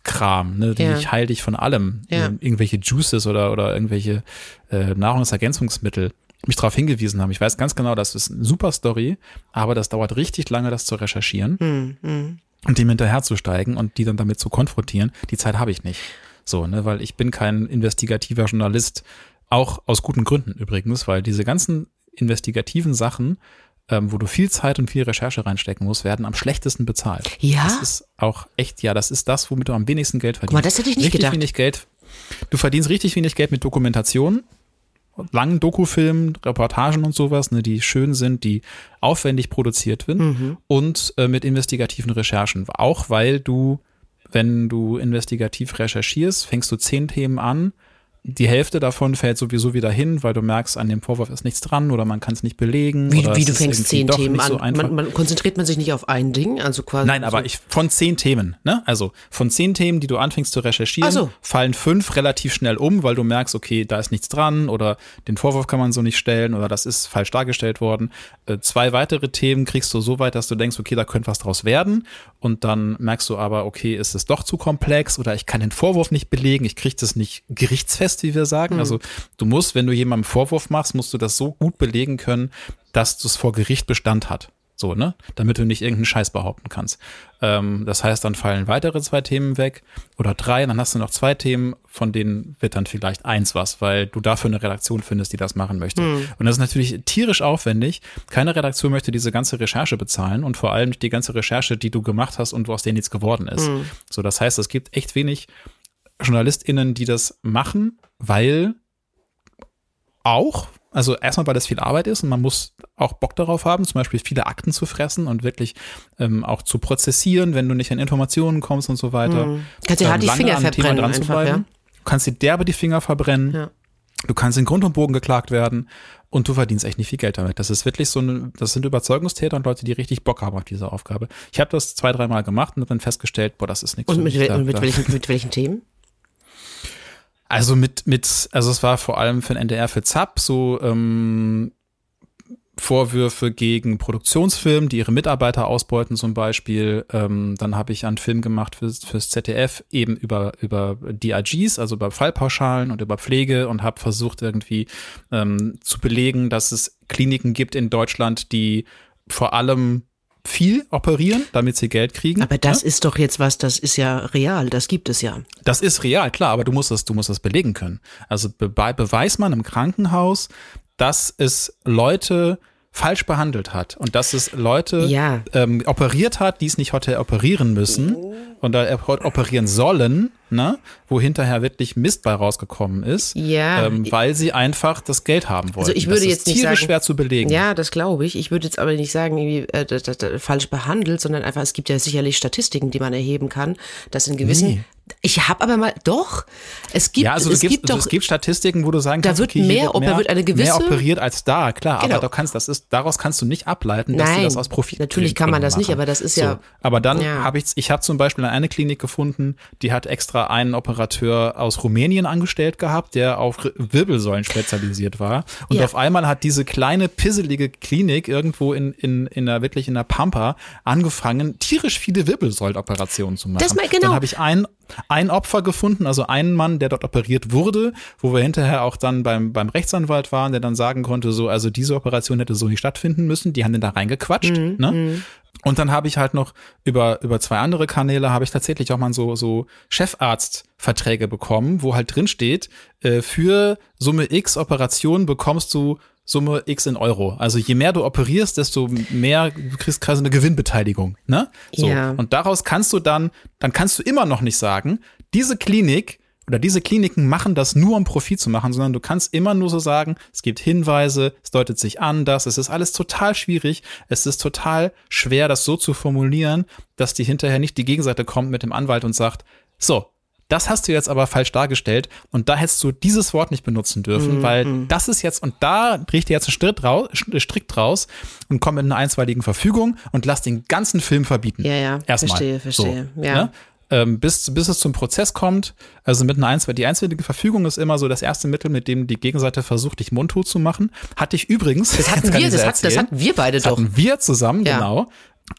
Kram, ne, die ja. ich heil dich von allem, ja. irgendwelche Juices oder oder irgendwelche äh, Nahrungsergänzungsmittel mich darauf hingewiesen haben. Ich weiß ganz genau, das ist eine super Story, aber das dauert richtig lange, das zu recherchieren hm, hm. und dem hinterherzusteigen und die dann damit zu konfrontieren. Die Zeit habe ich nicht. So, ne, weil ich bin kein investigativer Journalist, auch aus guten Gründen übrigens, weil diese ganzen investigativen Sachen, ähm, wo du viel Zeit und viel Recherche reinstecken musst, werden am schlechtesten bezahlt. Ja. Das ist auch echt, ja, das ist das, womit du am wenigsten Geld verdienst. Guck mal, das hätte ich nicht richtig gedacht. Wenig Geld. Du verdienst richtig wenig Geld mit Dokumentation langen Dokufilmen, Reportagen und sowas, ne, die schön sind, die aufwendig produziert sind mhm. und äh, mit investigativen Recherchen. Auch weil du, wenn du investigativ recherchierst, fängst du zehn Themen an, die Hälfte davon fällt sowieso wieder hin, weil du merkst, an dem Vorwurf ist nichts dran oder man kann es nicht belegen. Wie, wie du fängst zehn Themen an. So man, man, konzentriert man sich nicht auf ein Ding, also quasi. Nein, aber ich von zehn Themen, ne? Also von zehn Themen, die du anfängst zu recherchieren, so. fallen fünf relativ schnell um, weil du merkst, okay, da ist nichts dran oder den Vorwurf kann man so nicht stellen oder das ist falsch dargestellt worden. Äh, zwei weitere Themen kriegst du so weit, dass du denkst, okay, da könnte was draus werden. Und dann merkst du aber, okay, ist es doch zu komplex oder ich kann den Vorwurf nicht belegen, ich kriege das nicht gerichtsfest fest, wie wir sagen. Mhm. Also du musst, wenn du jemandem Vorwurf machst, musst du das so gut belegen können, dass es vor Gericht Bestand hat. So, ne? Damit du nicht irgendeinen Scheiß behaupten kannst. Ähm, das heißt, dann fallen weitere zwei Themen weg oder drei, dann hast du noch zwei Themen, von denen wird dann vielleicht eins was, weil du dafür eine Redaktion findest, die das machen möchte. Mhm. Und das ist natürlich tierisch aufwendig. Keine Redaktion möchte diese ganze Recherche bezahlen und vor allem die ganze Recherche, die du gemacht hast und aus denen nichts geworden ist. Mhm. So, das heißt, es gibt echt wenig JournalistInnen, die das machen, weil auch, also erstmal, weil das viel Arbeit ist und man muss auch Bock darauf haben, zum Beispiel viele Akten zu fressen und wirklich ähm, auch zu prozessieren, wenn du nicht an Informationen kommst und so weiter. Mhm. Kannst dir halt die Finger verbrennen einfach, ja? Du kannst dir derbe die Finger verbrennen. Ja. Du kannst in Grund und Bogen geklagt werden und du verdienst echt nicht viel Geld damit. Das ist wirklich so ein, das sind Überzeugungstäter und Leute, die richtig Bock haben auf diese Aufgabe. Ich habe das zwei, dreimal gemacht und habe dann festgestellt, boah, das ist nichts. Und mit, da, mit, welchen, mit welchen Themen? Also mit, mit, also es war vor allem für den NDR für ZAP so ähm, Vorwürfe gegen Produktionsfirmen, die ihre Mitarbeiter ausbeuten zum Beispiel. Ähm, dann habe ich einen Film gemacht fürs, fürs ZDF eben über, über DRGs, also über Fallpauschalen und über Pflege und habe versucht irgendwie ähm, zu belegen, dass es Kliniken gibt in Deutschland, die vor allem viel operieren, damit sie Geld kriegen. Aber das ja? ist doch jetzt was, das ist ja real, das gibt es ja. Das ist real, klar, aber du musst das, du musst das belegen können. Also be beweist man im Krankenhaus, dass es Leute falsch behandelt hat und dass es Leute ja. ähm, operiert hat, die es nicht heute operieren müssen und da operieren sollen, ne, wo hinterher wirklich Mist bei rausgekommen ist, ja. ähm, weil sie einfach das Geld haben wollen. Also ich würde das jetzt nicht sagen, schwer zu belegen. Ja, das glaube ich. Ich würde jetzt aber nicht sagen, irgendwie äh, das, das, falsch behandelt, sondern einfach es gibt ja sicherlich Statistiken, die man erheben kann, dass in gewissen nee. Ich habe aber mal doch. Es gibt, ja, also es gibt doch. Es gibt Statistiken, wo du sagen da kannst, wird okay, mehr, wird mehr, wird eine gewisse, mehr operiert als da, klar. Genau. Aber kannst, das ist, daraus kannst du nicht ableiten, dass Nein, du das aus Profit. Natürlich kann man das machen. nicht, aber das ist ja. So, aber dann ja. habe ich, ich habe zum Beispiel eine Klinik gefunden, die hat extra da einen Operateur aus Rumänien angestellt gehabt, der auf Wirbelsäulen spezialisiert war. Und Ja. auf einmal hat diese kleine, pisselige Klinik irgendwo in, in, in der, wirklich in der Pampa angefangen, tierisch viele Wirbelsäulenoperationen zu machen. Das mal- genau. Dann habe ich ein, ein Opfer gefunden, also einen Mann, der dort operiert wurde, wo wir hinterher auch dann beim, beim Rechtsanwalt waren, der dann sagen konnte, so, also diese Operation hätte so nicht stattfinden müssen, die haben den da reingequatscht, Mhm, ne? Und dann habe ich halt noch über, über zwei andere Kanäle habe ich tatsächlich auch mal so, so Chefarztverträge bekommen, wo halt drin steht, äh, für Summe X Operationen bekommst du Summe X in Euro. Also je mehr du operierst, desto mehr du kriegst quasi eine Gewinnbeteiligung. Ne? So. Ja. Und daraus kannst du dann, dann kannst du immer noch nicht sagen, diese Klinik oder diese Kliniken machen das nur, um Profit zu machen, sondern du kannst immer nur so sagen, es gibt Hinweise, es deutet sich an, dass es ist alles total schwierig, es ist total schwer, das so zu formulieren, dass die hinterher nicht die Gegenseite kommt mit dem Anwalt und sagt, so, das hast du jetzt aber falsch dargestellt und da hättest du dieses Wort nicht benutzen dürfen, weil das ist jetzt, und da ich dir jetzt einen Strick, raus, Strick draus und komme mit einer einstweiligen Verfügung und lass den ganzen Film verbieten. Ja, ja, Erstmal. verstehe, verstehe, So, ja. ne? ähm, bis, bis es zum Prozess kommt. Also mit einer Einstweilige, die einstweilige Verfügung ist immer so das erste Mittel, mit dem die Gegenseite versucht, dich mundtot zu machen. Hatte ich übrigens. Das hatten wir, das, hat, das hatten wir beide Das doch. hatten wir zusammen, Ja. genau.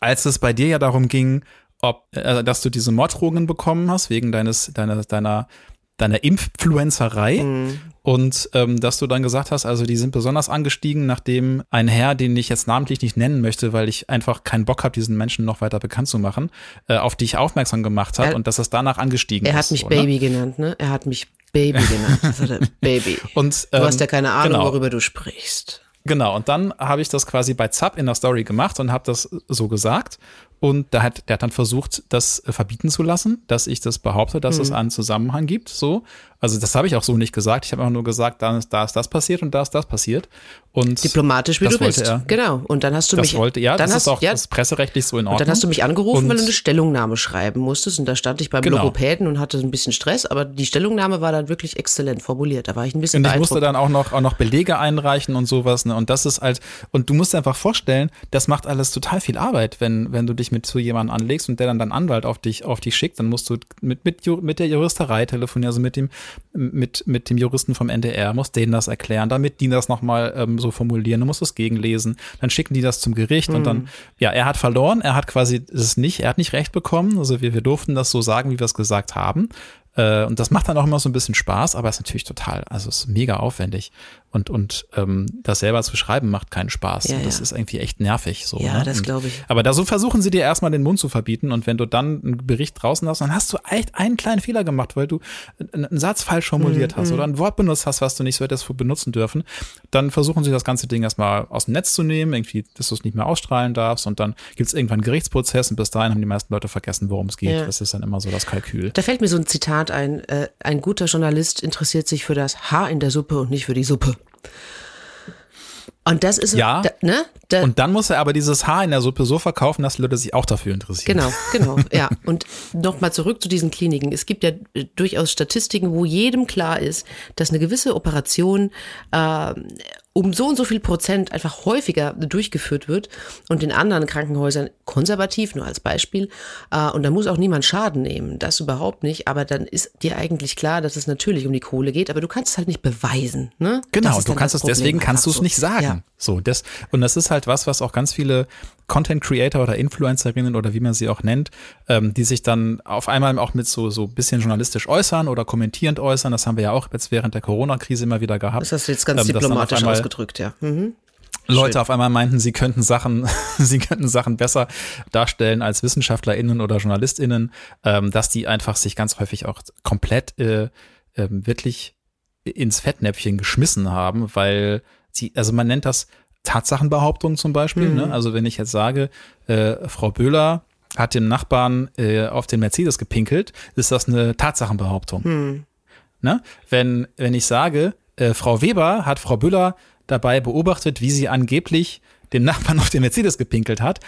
Als es bei dir ja darum ging, ob, äh, dass du diese Morddrohungen bekommen hast, wegen deines, deiner, deiner, deiner Influencerei. Mhm. Und ähm, dass du dann gesagt hast, also die sind besonders angestiegen, nachdem ein Herr, den ich jetzt namentlich nicht nennen möchte, weil ich einfach keinen Bock habe, diesen Menschen noch weiter bekannt zu machen, äh, auf dich aufmerksam gemacht hat Er- und dass es danach angestiegen Er ist. hat mich ne? Baby genannt, ne? Er hat mich Baby genannt. Das er, Baby. Und, du ähm, hast ja keine Ahnung, genau. worüber du sprichst. Genau, und dann habe ich das quasi bei Zap in der Story gemacht und habe das so gesagt. Und da hat, der hat dann versucht, das äh, verbieten zu lassen, dass ich das behaupte, dass Mhm. es einen Zusammenhang gibt. So. Also das habe ich auch so nicht gesagt. Ich habe einfach nur gesagt, da ist, da ist das passiert und da ist das passiert. Und Diplomatisch, wie du bist. er. Genau. Und dann hast du das mich. wollte, ja, dann das hast, ist auch ja, das presserechtlich so in Und Ordnung. dann hast du mich angerufen, Und- weil du eine Stellungnahme schreiben musstest. Und da stand ich beim Genau. Logopäden und hatte ein bisschen Stress, aber die Stellungnahme war dann wirklich exzellent formuliert. Da war ich ein bisschen Und ich musste dann auch noch, auch noch Belege einreichen und sowas. Ne? Und das ist halt, und du musst dir einfach vorstellen, das macht alles total viel Arbeit, wenn, wenn du dich mit zu jemandem anlegst und der dann deinen Anwalt auf dich, auf dich schickt, dann musst du mit, mit, mit der Juristerei telefonieren, also mit dem, mit, mit dem Juristen vom NDR, musst denen das erklären, damit die das nochmal ähm, so formulieren, du musst es gegenlesen, dann schicken die das zum Gericht und dann, ja, er hat verloren, er hat quasi es nicht, er hat nicht recht bekommen, also wir, wir durften das so sagen, wie wir es gesagt haben. Äh, Und das macht dann auch immer so ein bisschen Spaß, aber ist natürlich total, also es ist mega aufwendig. Und, und ähm, das selber zu schreiben macht keinen Spaß. Ja, das ja. ist irgendwie echt nervig. So, Ja, ne? das glaube ich. Aber da so versuchen sie dir erstmal den Mund zu verbieten und wenn du dann einen Bericht draußen hast, dann hast du echt einen kleinen Fehler gemacht, weil du einen einen Satz falsch formuliert Mhm, hast oder ein Wort benutzt hast, was du nicht so hättest benutzen dürfen. Dann versuchen sie das ganze Ding erstmal aus dem Netz zu nehmen, irgendwie, dass du es nicht mehr ausstrahlen darfst und dann gibt es irgendwann einen Gerichtsprozess und bis dahin haben die meisten Leute vergessen, worum es geht. Ja. Das ist dann immer so das Kalkül. Da fällt mir so ein Zitat ein. Äh, ein guter Journalist interessiert sich für das Haar in der Suppe und nicht für die Suppe. Und das ist, Ja. ne? Da, Und dann muss er aber dieses Haar in der Suppe so verkaufen, dass Leute sich auch dafür interessieren. Genau, genau, ja. Und nochmal zurück zu diesen Kliniken. Es gibt ja äh, durchaus Statistiken, wo jedem klar ist, dass eine gewisse Operation äh, um so und so viel Prozent einfach häufiger durchgeführt wird und in anderen Krankenhäusern konservativ, nur als Beispiel. Äh, und da muss auch niemand Schaden nehmen, das überhaupt nicht. Aber dann ist dir eigentlich klar, dass es natürlich um die Kohle geht, aber du kannst es halt nicht beweisen. Ne? Genau, du kannst es, deswegen kannst du es nicht sagen. Ja. So, das, und das ist halt was, was auch ganz viele Content Creator oder Influencerinnen oder wie man sie auch nennt, ähm, die sich dann auf einmal auch mit so, so bisschen journalistisch äußern oder kommentierend äußern. Das haben wir ja auch jetzt während der Corona-Krise immer wieder gehabt. Das hast du jetzt ganz Ähm, diplomatisch ausgedrückt, ja. Mhm. Leute auf einmal meinten, sie könnten Sachen, sie könnten Sachen besser darstellen als WissenschaftlerInnen oder JournalistInnen, ähm, dass die einfach sich ganz häufig auch komplett äh, ähm, wirklich ins Fettnäpfchen geschmissen haben, weil sie, also man nennt das Tatsachenbehauptung zum Beispiel. Ne? Also wenn ich jetzt sage, äh, Frau Böhler hat dem Nachbarn äh, auf den Mercedes gepinkelt, ist das eine Tatsachenbehauptung. Ne? Wenn, wenn ich sage, äh, Frau Weber hat Frau Büller dabei beobachtet, wie sie angeblich den Nachbarn auf den Mercedes gepinkelt hat,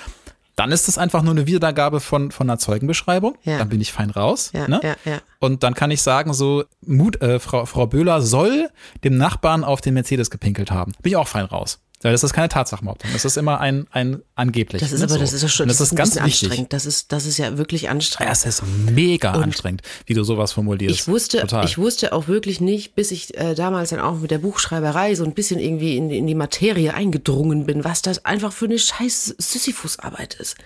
dann ist das einfach nur eine Wiedergabe von, von einer Zeugenbeschreibung. Ja. Dann bin ich fein raus. Ja, ne? ja. Und dann kann ich sagen, so, Mut, äh, Frau, Frau Böhler soll dem Nachbarn auf den Mercedes gepinkelt haben. Bin ich auch fein raus. Das ist keine Tatsachenbehauptung. Das ist immer ein, ein angeblich. Das ist ne, aber, so. das ist ja schon, Und das, ist, ganz wichtig. anstrengend. Das ist, das ist ja wirklich anstrengend. es ist mega Und anstrengend, wie du sowas formulierst. Ich wusste, Total. ich wusste auch wirklich nicht, bis ich äh, damals dann auch mit der Buchschreiberei so ein bisschen irgendwie in, in die Materie eingedrungen bin, was das einfach für eine scheiß Sisyphusarbeit ist.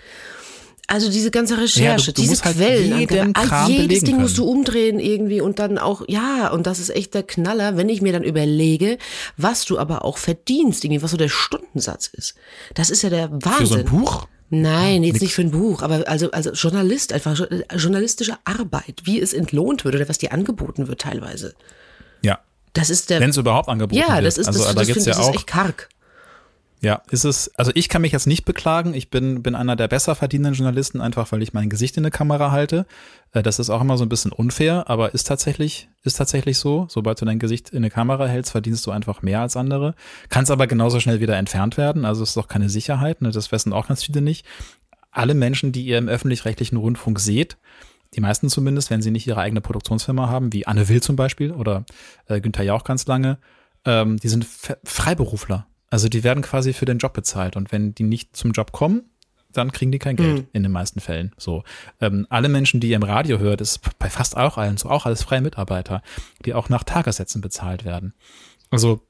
Also diese ganze Recherche, du diese musst halt Quellen, jeden all- Kram jedes Ding musst du können. umdrehen irgendwie und dann auch, ja, und das ist echt der Knaller, wenn ich mir dann überlege, was du aber auch verdienst, irgendwie, was so der Stundensatz ist. Das ist ja der Wahnsinn. Für so ein Buch? Nein, jetzt nicht für ein Buch, aber also, also Journalist, einfach jo- journalistische Arbeit, wie es entlohnt wird oder was dir angeboten wird teilweise. Ja. Das ist der. Wenn es überhaupt angeboten ja, wird. das ist, also, das, da das, ja das auch. ist echt karg. Ja, ist es, also ich kann mich jetzt nicht beklagen. Ich bin, bin einer der besser verdienenden Journalisten, einfach weil ich mein Gesicht in eine Kamera halte. Äh, Das ist auch immer so ein bisschen unfair, aber ist tatsächlich, ist tatsächlich so. Sobald du dein Gesicht in eine Kamera hältst, verdienst du einfach mehr als andere. Kannst aber genauso schnell wieder entfernt werden. Also ist doch keine Sicherheit. Ne? Das wissen auch ganz viele nicht. Alle Menschen, die ihr im öffentlich-rechtlichen Rundfunk seht, die meisten zumindest, wenn sie nicht ihre eigene Produktionsfirma haben, wie Anne Will zum Beispiel oder äh, Günther Jauch ganz lange, ähm, die sind Freiberufler. Also die werden quasi für den Job bezahlt und wenn die nicht zum Job kommen, dann kriegen die kein Geld in den meisten Fällen. So ähm, alle Menschen, die ihr im Radio hört, ist bei fast auch allen so, auch alles freie Mitarbeiter, die auch nach Tagessätzen bezahlt werden. Also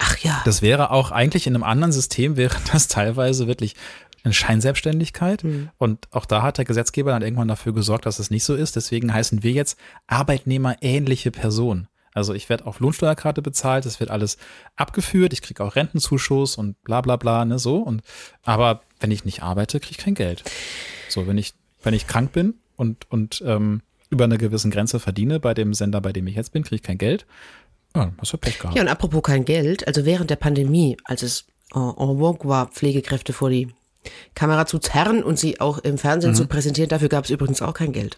Ach ja. das wäre auch eigentlich in einem anderen System wäre das teilweise wirklich eine Scheinselbstständigkeit. Und auch da hat der Gesetzgeber dann irgendwann dafür gesorgt, dass es nicht so ist. Deswegen heißen wir jetzt arbeitnehmerähnliche Personen. Also ich werde auf Lohnsteuerkarte bezahlt, es wird alles abgeführt, ich kriege auch Rentenzuschuss und bla bla bla, ne, so. Und aber wenn ich nicht arbeite, kriege ich kein Geld. So, wenn ich, wenn ich krank bin und, und ähm, über eine gewisse Grenze verdiene bei dem Sender, bei dem ich jetzt bin, kriege ich kein Geld. Ja, hast du Pech gehabt. Ja, und apropos kein Geld, also während der Pandemie, als es äh, en vogue war, Pflegekräfte vor die Kamera zu zerren und sie auch im Fernsehen zu präsentieren, dafür gab es übrigens auch kein Geld.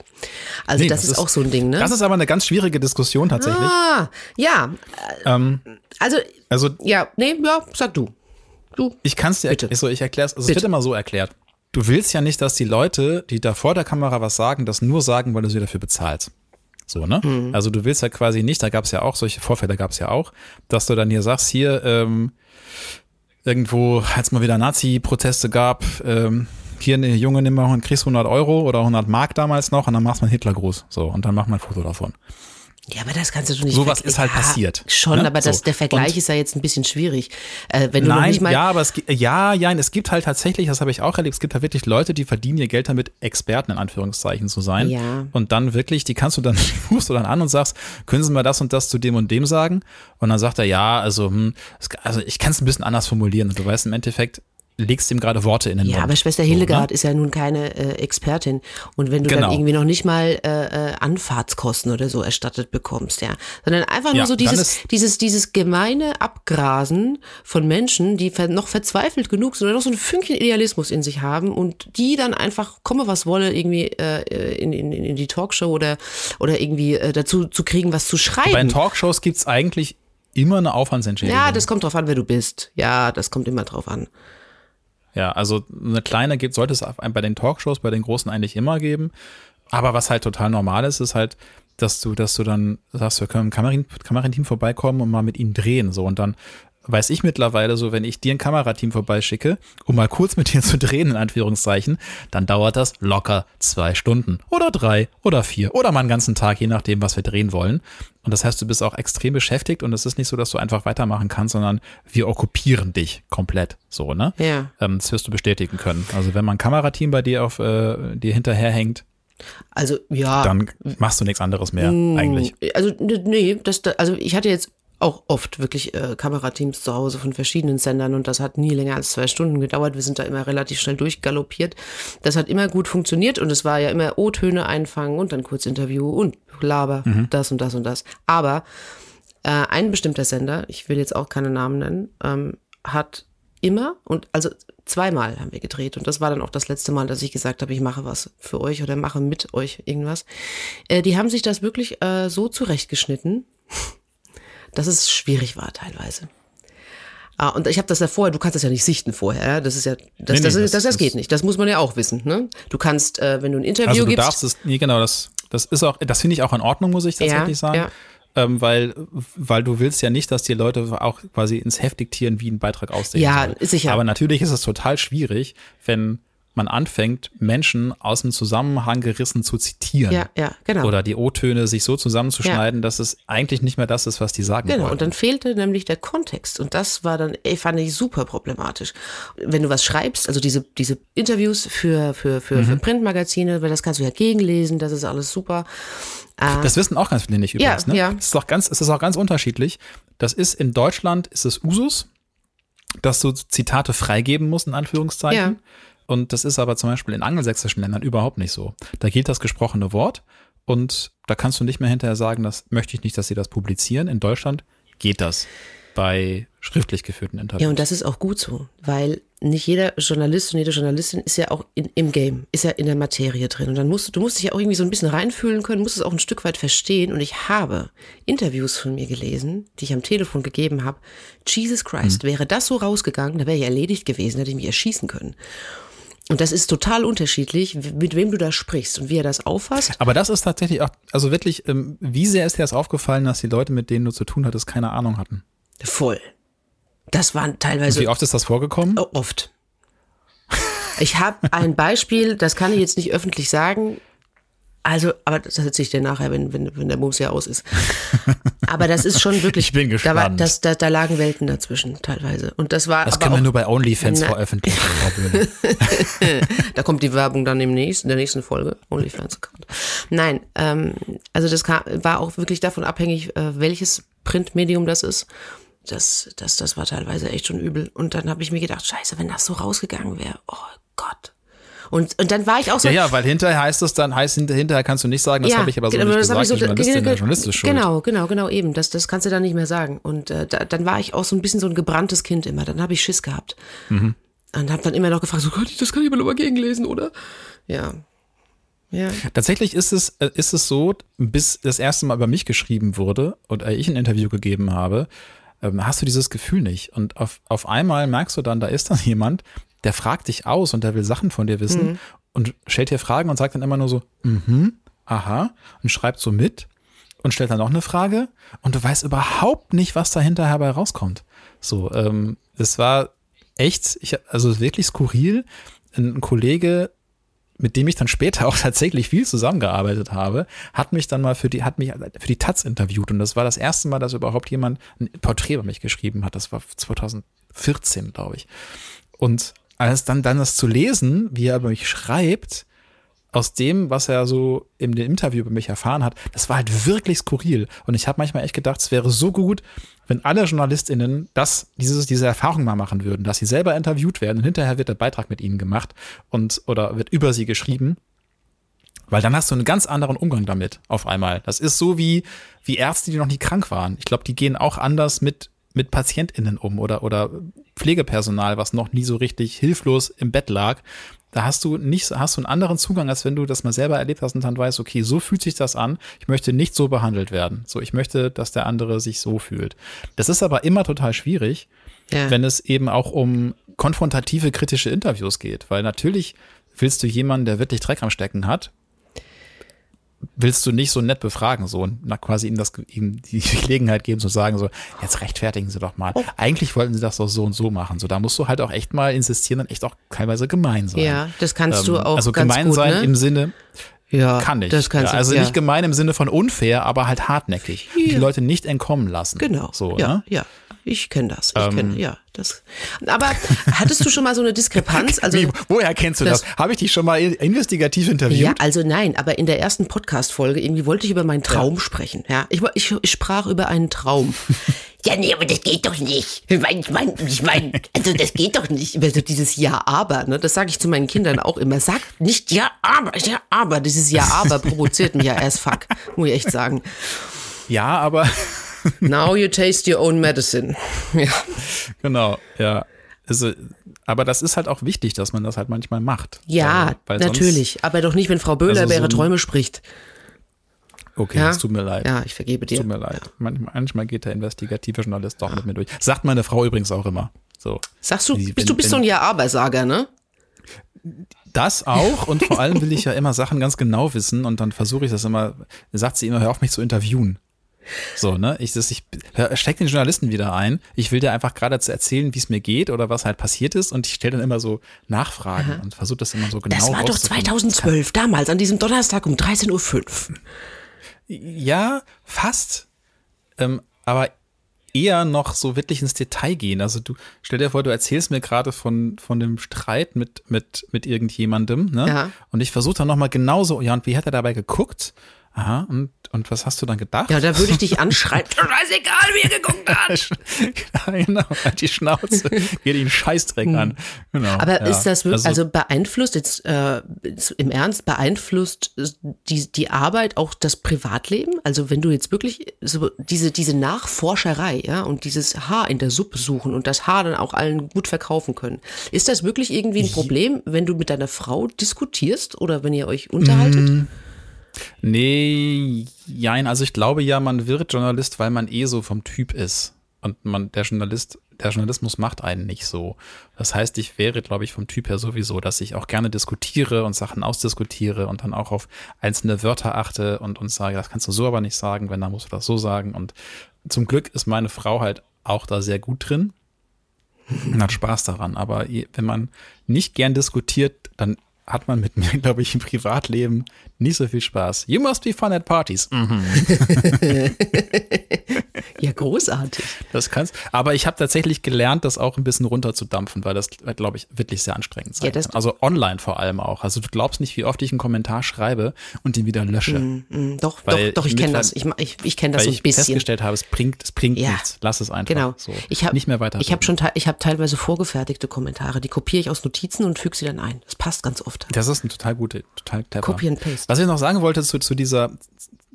Also Mhm. Nee, das, ist auch so ein Ding, ne? Das ist aber eine ganz schwierige Diskussion tatsächlich. ah, ja. Ähm, Also, also ja, nee, ja, sag du. Du. ich kann es dir erklären. So, ich erkläre es. Also es wird immer so erklärt. Du willst ja nicht, dass die Leute, die da vor der Kamera was sagen, das nur sagen, weil du sie dafür bezahlst. So, ne? Mhm. Also du willst ja quasi nicht, da gab es ja auch, solche Vorfälle gab es ja auch, dass du dann hier sagst, hier, ähm, irgendwo, als mal wieder Nazi-Proteste gab, ähm, hier, ne, Junge, nimm mal und kriegst 100 Euro oder 100 Mark damals noch und dann machst du einen Hitlergruß. So, und dann mach mal ein Foto davon. Ja, aber das kannst du doch nicht. Sowas ist halt ja, passiert, Schon, ne? aber das, So. der Vergleich Und- ist ja jetzt ein bisschen schwierig. Äh, wenn du Nein, nicht mal. ja, aber es gibt, ja, ja, es gibt halt tatsächlich, das habe ich auch erlebt, es gibt halt wirklich Leute, die verdienen ihr Geld damit, Experten in Anführungszeichen zu sein. Ja. Und dann wirklich, die kannst du dann, rufst du dann an und sagst, können Sie mal das und das zu dem und dem sagen? Und dann sagt er, ja, also, hm, also ich kann es ein bisschen anders formulieren. Und du weißt im Endeffekt, legst ihm gerade Worte in den Ja, Mund. aber Schwester So, Hildegard ne? ist ja nun keine äh, Expertin. Und wenn du dann Genau. irgendwie noch nicht mal äh, äh, Anfahrtskosten oder so erstattet bekommst, ja, sondern einfach nur Ja, so dann dieses, dieses, dieses gemeine Abgrasen von Menschen, die noch verzweifelt genug sind oder noch so ein Fünkchen Idealismus in sich haben und die dann einfach, komme was wolle, irgendwie äh, in, in, in die Talkshow oder, oder irgendwie äh, dazu zu kriegen, was zu Bei schreiben. Talkshows gibt's eigentlich immer eine Aufwandsentschädigung. Ja, das kommt drauf an, wer du bist. Ja, das kommt immer drauf an. Ja, also eine kleine gibt, sollte es bei den Talkshows, bei den großen eigentlich immer geben. Aber was halt total normal ist, ist halt, dass du, dass du dann sagst, wir können im Kamerin, Kamerateam vorbeikommen und mal mit ihnen drehen. So und dann weiß ich mittlerweile so, wenn ich dir ein Kamerateam vorbeischicke, um mal kurz mit dir zu drehen, in Anführungszeichen, dann dauert das locker zwei Stunden oder drei oder vier oder mal einen ganzen Tag, je nachdem, was wir drehen wollen. Und das heißt, du bist auch extrem beschäftigt und es ist nicht so, dass du einfach weitermachen kannst, sondern wir okkupieren dich komplett. So, ne? Ja. Ähm, das wirst du bestätigen können. Also wenn man ein Kamerateam bei dir auf äh, dir hinterherhängt, Also, ja. dann machst du nichts anderes mehr Mm, eigentlich. Also, nee, das, da- also ich hatte jetzt auch oft wirklich äh, Kamerateams zu Hause von verschiedenen Sendern und das hat nie länger als zwei Stunden gedauert. Wir sind da immer relativ schnell durchgaloppiert. Das hat immer gut funktioniert und es war ja immer O-Töne einfangen und dann kurz Interview und Laber, das und das und das. Aber äh, ein bestimmter Sender, ich will jetzt auch keine Namen nennen, ähm, hat immer und also zweimal haben wir gedreht und das war dann auch das letzte Mal, dass ich gesagt habe, ich mache was für euch oder mache mit euch irgendwas. Äh, die haben sich das wirklich äh, so zurechtgeschnitten, dass es schwierig war teilweise. Ah, und ich habe das ja vorher, du kannst das ja nicht sichten vorher, ja? das ist ja, das, Nee, nee, das, das, das- das, geht nicht, das muss man ja auch wissen. Ne? Du kannst, äh, wenn du ein Interview Also du gibst, darfst es, nee, genau, das, das ist auch, das finde ich auch in Ordnung, muss ich tatsächlich Ja, sagen. ja. ähm, weil, weil du willst ja nicht, dass die Leute auch quasi ins Heft diktieren, wie ein Beitrag aussehen Ja, soll. sicher. Aber natürlich ist es total schwierig, wenn man anfängt, Menschen aus dem Zusammenhang gerissen zu zitieren. Ja, ja, genau. Oder die O-Töne sich so zusammenzuschneiden, dass es eigentlich nicht mehr das ist, was die sagen Genau, wollten. und dann fehlte nämlich der Kontext. Und das war dann, ey, fand ich super problematisch. Wenn du was schreibst, also diese, diese Interviews für, für, für, Mhm. für Printmagazine, weil das kannst du ja gegenlesen, das ist alles super. Das wissen auch ganz viele nicht übrigens. Ja, ne? ja. Es ist auch ganz, es ist auch ganz unterschiedlich. Das ist in Deutschland ist es Usus, dass du Zitate freigeben musst in Anführungszeichen. Ja. Und das ist aber zum Beispiel in angelsächsischen Ländern überhaupt nicht so. Da gilt das gesprochene Wort und da kannst du nicht mehr hinterher sagen, das möchte ich nicht, dass sie das publizieren. In Deutschland geht das bei schriftlich geführten Interviews. Ja, und das ist auch gut so, weil nicht jeder Journalist und jede Journalistin ist ja auch in, im Game, ist ja in der Materie drin. Und dann musst du, du musst dich ja auch irgendwie so ein bisschen reinfühlen können, musst es auch ein Stück weit verstehen. Und ich habe Interviews von mir gelesen, die ich am Telefon gegeben habe. Jesus Christ, wäre das so rausgegangen, da wäre ich erledigt gewesen, hätte ich mich erschießen können. Und das ist total unterschiedlich, mit wem du da sprichst und wie er das auffasst. Aber das ist tatsächlich auch, also wirklich, ähm, wie sehr ist dir das aufgefallen, dass die Leute, mit denen du zu tun hattest, keine Ahnung hatten? Voll. Das waren teilweise Wie oft ist das vorgekommen? Oft. Ich habe ein Beispiel, das kann ich jetzt nicht öffentlich sagen. Also, aber das erzähle ich dir nachher, wenn, wenn, wenn der Bums ja aus ist. Aber das ist schon wirklich. Ich bin Da, war, gespannt. das, da, da lagen Welten dazwischen teilweise. Und das war. Das können wir nur bei OnlyFans Na- veröffentlichen. Da kommt die Werbung dann im nächsten, in der nächsten Folge. OnlyFans-Account. Nein, ähm, also das kam, war auch wirklich davon abhängig, äh, welches Printmedium das ist. Das, das, das war teilweise echt schon übel. Und dann habe ich mir gedacht, scheiße, wenn das so rausgegangen wäre. Oh. Und, und dann war ich auch so. Ja, ja, weil hinterher heißt es dann, heißt hinter- hinterher kannst du nicht sagen, das habe ich aber so genau, nicht das gesagt, ich die Journalistin, der Journalist ist schuld. Genau, genau, genau, eben. Das, das kannst du dann nicht mehr sagen. Und äh, da, dann war ich auch so ein bisschen so ein gebranntes Kind immer. Dann habe ich Schiss gehabt. Mhm. Und habe dann immer noch gefragt, so Gott, das kann ich mal nochmal gegenlesen, oder? Ja. Ja. Tatsächlich ist es, äh, ist es so, bis das erste Mal über mich geschrieben wurde und äh, ich ein Interview gegeben habe, ähm, hast du dieses Gefühl nicht. Und auf, auf einmal merkst du dann, da ist dann jemand, der fragt dich aus und der will Sachen von dir wissen Mhm. und stellt dir Fragen und sagt dann immer nur so, mhm, aha, und schreibt so mit und stellt dann noch eine Frage und du weißt überhaupt nicht, was da hinterher bei rauskommt. So, ähm, es war echt, ich, also wirklich skurril. Ein, ein Kollege, mit dem ich dann später auch tatsächlich viel zusammengearbeitet habe, hat mich dann mal für die, hat mich für die Taz interviewt und das war das erste Mal, dass überhaupt jemand ein Porträt über mich geschrieben hat. Das war 2014, glaube ich. Und als dann, dann das zu lesen, wie er über mich schreibt, aus dem, was er so im dem Interview über mich erfahren hat, das war halt wirklich skurril. Und ich habe manchmal echt gedacht, es wäre so gut, wenn alle JournalistInnen das, dieses, diese Erfahrung mal machen würden, dass sie selber interviewt werden und hinterher wird der Beitrag mit ihnen gemacht und oder wird über sie geschrieben. Weil dann hast du einen ganz anderen Umgang damit auf einmal. Das ist so wie, wie Ärzte, die noch nie krank waren. Ich glaube, die gehen auch anders mit, mit PatientInnen um oder, oder Pflegepersonal, was noch nie so richtig hilflos im Bett lag. Da hast du nicht, hast du einen anderen Zugang, als wenn du das mal selber erlebt hast und dann weißt, okay, so fühlt sich das an. Ich möchte nicht so behandelt werden. So, ich möchte, dass der andere sich so fühlt. Das ist aber immer total schwierig, Ja. wenn es eben auch um konfrontative, kritische Interviews geht. Weil natürlich willst du jemanden, der wirklich Dreck am Stecken hat, willst du nicht so nett befragen, so und na, quasi ihm das ihm die Gelegenheit geben zu sagen, so, jetzt rechtfertigen Sie doch mal. Oh. Eigentlich wollten Sie das doch so und so machen. So, da musst du halt auch echt mal insistieren und echt auch teilweise gemein sein. Ja, das kannst du Ähm, auch Also ganz gemein gut, sein ne? im Sinne, ja, kann ich. Das kannst ja, du, also ja. nicht gemein im Sinne von unfair, aber halt hartnäckig. Die Ja. Leute nicht entkommen lassen. Genau. So, ja, ne? ja. Ich kenne das. Ich Ähm. kenne, ja, das. Aber hattest du schon mal so eine Diskrepanz? Also, Wie, woher kennst du das? das- Habe ich dich schon mal in- investigativ interviewt? ja, also nein, aber in der ersten Podcast-Folge irgendwie wollte ich über meinen Traum sprechen. Ja, ich, ich, ich sprach über einen Traum. Ja, nee, aber das geht doch nicht. Ich meine, ich mein, ich mein, also das geht doch nicht. Also dieses Ja, aber, ne, das sage ich zu meinen Kindern auch immer. Sag nicht Ja, aber, Ja, aber. Dieses Ja, aber provoziert mich ja erst fuck, muss ich echt sagen. Ja, aber Now you taste your own medicine. Ja, genau, ja. Also, aber das ist halt auch wichtig, dass man das halt manchmal macht. ja Weil- weil sonst- natürlich. Aber doch nicht, wenn Frau Böhler Also über ihre Träume spricht. Okay, Ja? es tut mir leid. Ja, ich vergebe dir. Tut mir leid. Manchmal, manchmal geht der investigative Journalist doch mit mir durch. Sagt meine Frau übrigens auch immer. So. Sagst du, Die- bist du wenn- bist so ein Ja-Aber-Sager, ne? Das auch und vor allem will ich ja immer Sachen ganz genau wissen und dann versuche ich das immer, sagt sie immer, hör auf mich zu interviewen. So, ne? Ich, das, ich steck den Journalisten wieder ein. Ich will dir einfach gerade erzählen, wie es mir geht oder was halt passiert ist und ich stelle dann immer so Nachfragen Aha. und versuche das immer so genau Das war doch rauszufinden. 2012, damals, an diesem Donnerstag um 13.05 Uhr. Ja, fast. Ähm, aber eher noch so wirklich ins Detail gehen. Also du stell dir vor, du erzählst mir gerade von von dem Streit mit mit mit irgendjemandem, ne? Ja. Und ich versuche dann noch mal genauso. Ja, und wie hat er dabei geguckt? Aha. Und und was hast du dann gedacht? Ja, da würde ich dich anschreien. Scheißegal, wie er geguckt hat. ja, genau, halt die Schnauze. Geht ihn Scheißdreck an. Genau. Hm. Aber ja. ist das wirklich, also, beeinflusst jetzt äh, im Ernst, beeinflusst die, die Arbeit auch das Privatleben? Also wenn du jetzt wirklich so diese, diese Nachforscherei, ja, und dieses Haar in der Suppe suchen und das Haar dann auch allen gut verkaufen können, ist das wirklich irgendwie ein Problem, wenn du mit deiner Frau diskutierst oder wenn ihr euch unterhaltet? Mm. Nee, jein, also ich glaube ja, man wird Journalist, weil man eh so vom Typ ist. Und man, der Journalist, der Journalismus macht einen nicht so. Das heißt, ich wäre, glaube ich, vom Typ her sowieso, dass ich auch gerne diskutiere und Sachen ausdiskutiere und dann auch auf einzelne Wörter achte und, und sage, das kannst du so aber nicht sagen, wenn, dann musst du das so sagen. Und zum Glück ist meine Frau halt auch da sehr gut drin und hat Spaß daran. Aber wenn man nicht gern diskutiert, dann hat man mit mir, glaube ich, im Privatleben nicht so viel Spaß. You must be fun at parties. Mhm. ja, großartig. Das kannst. Aber ich habe tatsächlich gelernt, das auch ein bisschen runterzudampfen, weil das, glaube ich, wirklich sehr anstrengend sein Ja, kann. Also online vor allem auch. Also du glaubst nicht, wie oft ich einen Kommentar schreibe und den wieder lösche. Mm, Doch, Weil doch, doch, ich kenne das. Ich, ich, ich kenne das weil so ein ich bisschen. festgestellt habe, es bringt, es bringt Ja. nichts. Lass es einfach. Genau. So. Ich habe nicht mehr weiter. Ich habe schon, ich habe teilweise vorgefertigte Kommentare, die kopiere ich aus Notizen und füge sie dann ein. Das passt ganz oft. Das ist ein total gute, total clever. Copy and paste. Was ich noch sagen wollte zu, zu dieser,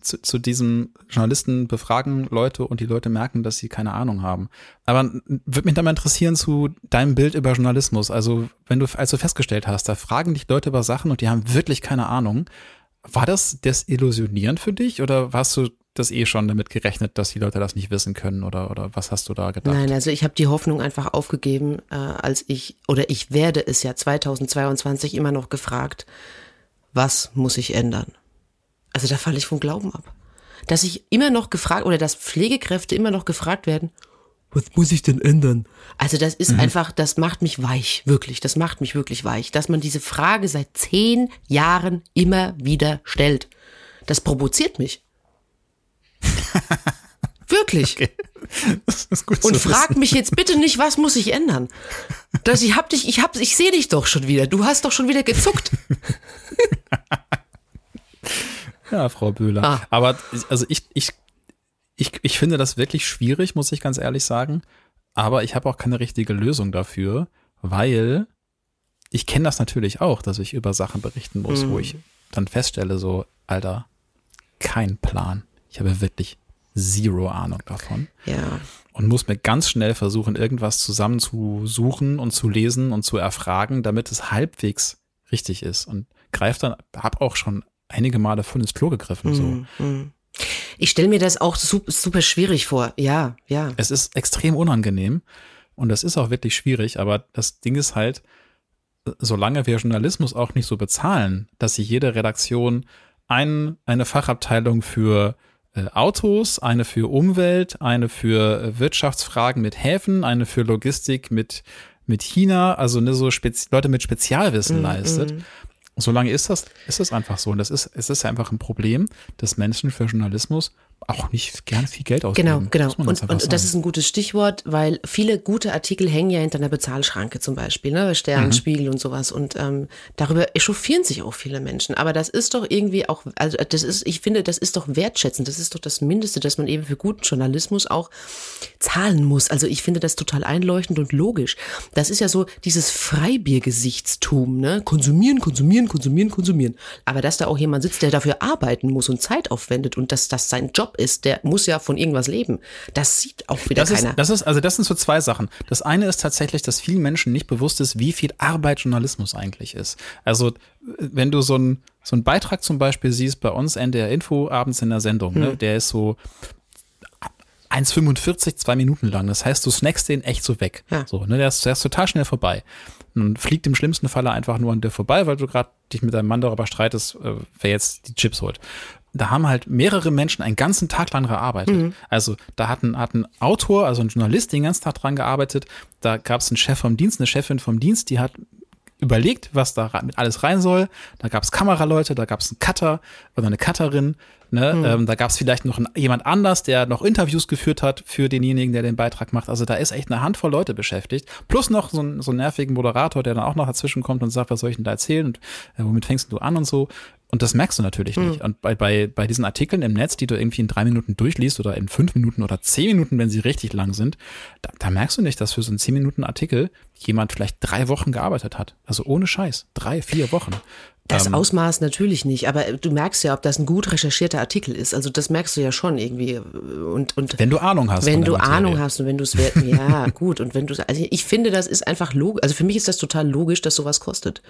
zu, zu diesem Journalisten befragen Leute und die Leute merken, dass sie keine Ahnung haben. Aber würde mich dann mal interessieren zu deinem Bild über Journalismus. Also, wenn du, als du festgestellt hast, da fragen dich Leute über Sachen und die haben wirklich keine Ahnung. War das desillusionierend für dich oder warst du das eh schon damit gerechnet, dass die Leute das nicht wissen können oder, oder was hast du da gedacht? Nein, also ich habe die Hoffnung einfach aufgegeben, äh, als ich, oder ich werde es ja 2022 immer noch gefragt, was muss ich ändern? Also da falle ich vom Glauben ab. Dass ich immer noch gefragt, oder dass Pflegekräfte immer noch gefragt werden, was muss ich denn ändern? Also das ist einfach, das macht mich weich, wirklich, das macht mich wirklich weich, dass man diese Frage seit zehn Jahren immer wieder stellt. Das provoziert mich. Wirklich. Gut Und frag wissen. mich jetzt bitte nicht, was muss ich ändern? Das, ich hab dich, ich hab, ich sehe dich doch schon wieder. Du hast doch schon wieder gezuckt. Ja, Frau Böhler. Ah. Aber also ich, ich, ich, ich finde das wirklich schwierig, muss ich ganz ehrlich sagen. Aber ich habe auch keine richtige Lösung dafür, weil ich kenne das natürlich auch, dass ich über Sachen berichten muss, Mhm. wo ich dann feststelle, so, Alter, kein Plan. Ich habe wirklich zero Ahnung davon Ja. und muss mir ganz schnell versuchen, irgendwas zusammenzusuchen und zu lesen und zu erfragen, damit es halbwegs richtig ist. Und greift dann, hab auch schon einige Male voll ins Klo gegriffen. So. Mhm. Ich stelle mir das auch super, super schwierig vor. Ja, ja. Es ist extrem unangenehm und das ist auch wirklich schwierig, aber das Ding ist halt, solange wir Journalismus auch nicht so bezahlen, dass sich jede Redaktion ein, eine Fachabteilung für äh, Autos, eine für Umwelt, eine für äh, Wirtschaftsfragen mit Häfen, eine für Logistik mit, mit China, also ne, so Spezi Leute mit Spezialwissen leistet. Solange ist das, ist das einfach so. Und das ist, es ist einfach ein Problem, dass Menschen für Journalismus auch nicht gern viel Geld ausgeben. Genau, genau. Und, und das ist ein gutes Stichwort, weil viele gute Artikel hängen ja hinter einer Bezahlschranke zum Beispiel, ne? Stern, Mhm. Spiegel und sowas. Und ähm, darüber echauffieren sich auch viele Menschen. Aber das ist doch irgendwie auch, also das ist, ich finde, das ist doch wertschätzend. Das ist doch das Mindeste, dass man eben für guten Journalismus auch zahlen muss. Also ich finde das total einleuchtend und logisch. Das ist ja so dieses Freibiergesichtstum, ne? Konsumieren, konsumieren, konsumieren, konsumieren. Aber dass da auch jemand sitzt, der dafür arbeiten muss und Zeit aufwendet und dass das sein Job ist, der muss ja von irgendwas leben. Das sieht auch wieder Das ist, keiner. das ist, also das sind so zwei Sachen. Das eine ist tatsächlich, dass vielen Menschen nicht bewusst ist, wie viel Arbeit Journalismus eigentlich ist. Also, wenn du so einen so einen Beitrag zum Beispiel siehst bei uns NDR Info abends in der Sendung, ne, der ist so 1,45, zwei Minuten lang. Das heißt, du snackst den echt so weg. Ja. So, ne, der ist, der ist total schnell vorbei. und fliegt im schlimmsten Falle einfach nur an dir vorbei, weil du gerade dich mit deinem Mann darüber streitest, äh, wer jetzt die Chips holt. Da haben halt mehrere Menschen einen ganzen Tag lang gearbeitet. Also da hat ein, hat ein Autor, also ein Journalist, den ganzen Tag dran gearbeitet. Da gab es einen Chef vom Dienst, eine Chefin vom Dienst, die hat überlegt, was da mit alles rein soll. Da gab es Kameraleute, da gab es einen Cutter oder eine Cutterin. Ne? Ähm, da gab es vielleicht noch einen, jemand anders, der noch Interviews geführt hat für denjenigen, der den Beitrag macht. Also da ist echt eine Handvoll Leute beschäftigt. Plus noch so, ein, so einen nervigen Moderator, der dann auch noch dazwischen kommt und sagt, was soll ich denn da erzählen und äh, womit fängst du an und so. Und das merkst du natürlich nicht. Und bei, bei, bei diesen Artikeln im Netz, die du irgendwie in drei Minuten durchliest oder in fünf Minuten oder zehn Minuten, wenn sie richtig lang sind, da, da merkst du nicht, dass für so einen zehn Minuten Artikel jemand vielleicht drei Wochen gearbeitet hat. Also ohne Scheiß. Drei, vier Wochen. Das Ähm, Ausmaß natürlich nicht, aber du merkst ja, ob das ein gut recherchierter Artikel ist. Also das merkst du ja schon irgendwie. Und, und Wenn du Ahnung hast. wenn du Materie. Ahnung hast und wenn du es ja gut und wenn du also ich finde, das ist einfach logisch. Also für mich ist das total logisch, dass sowas kostet.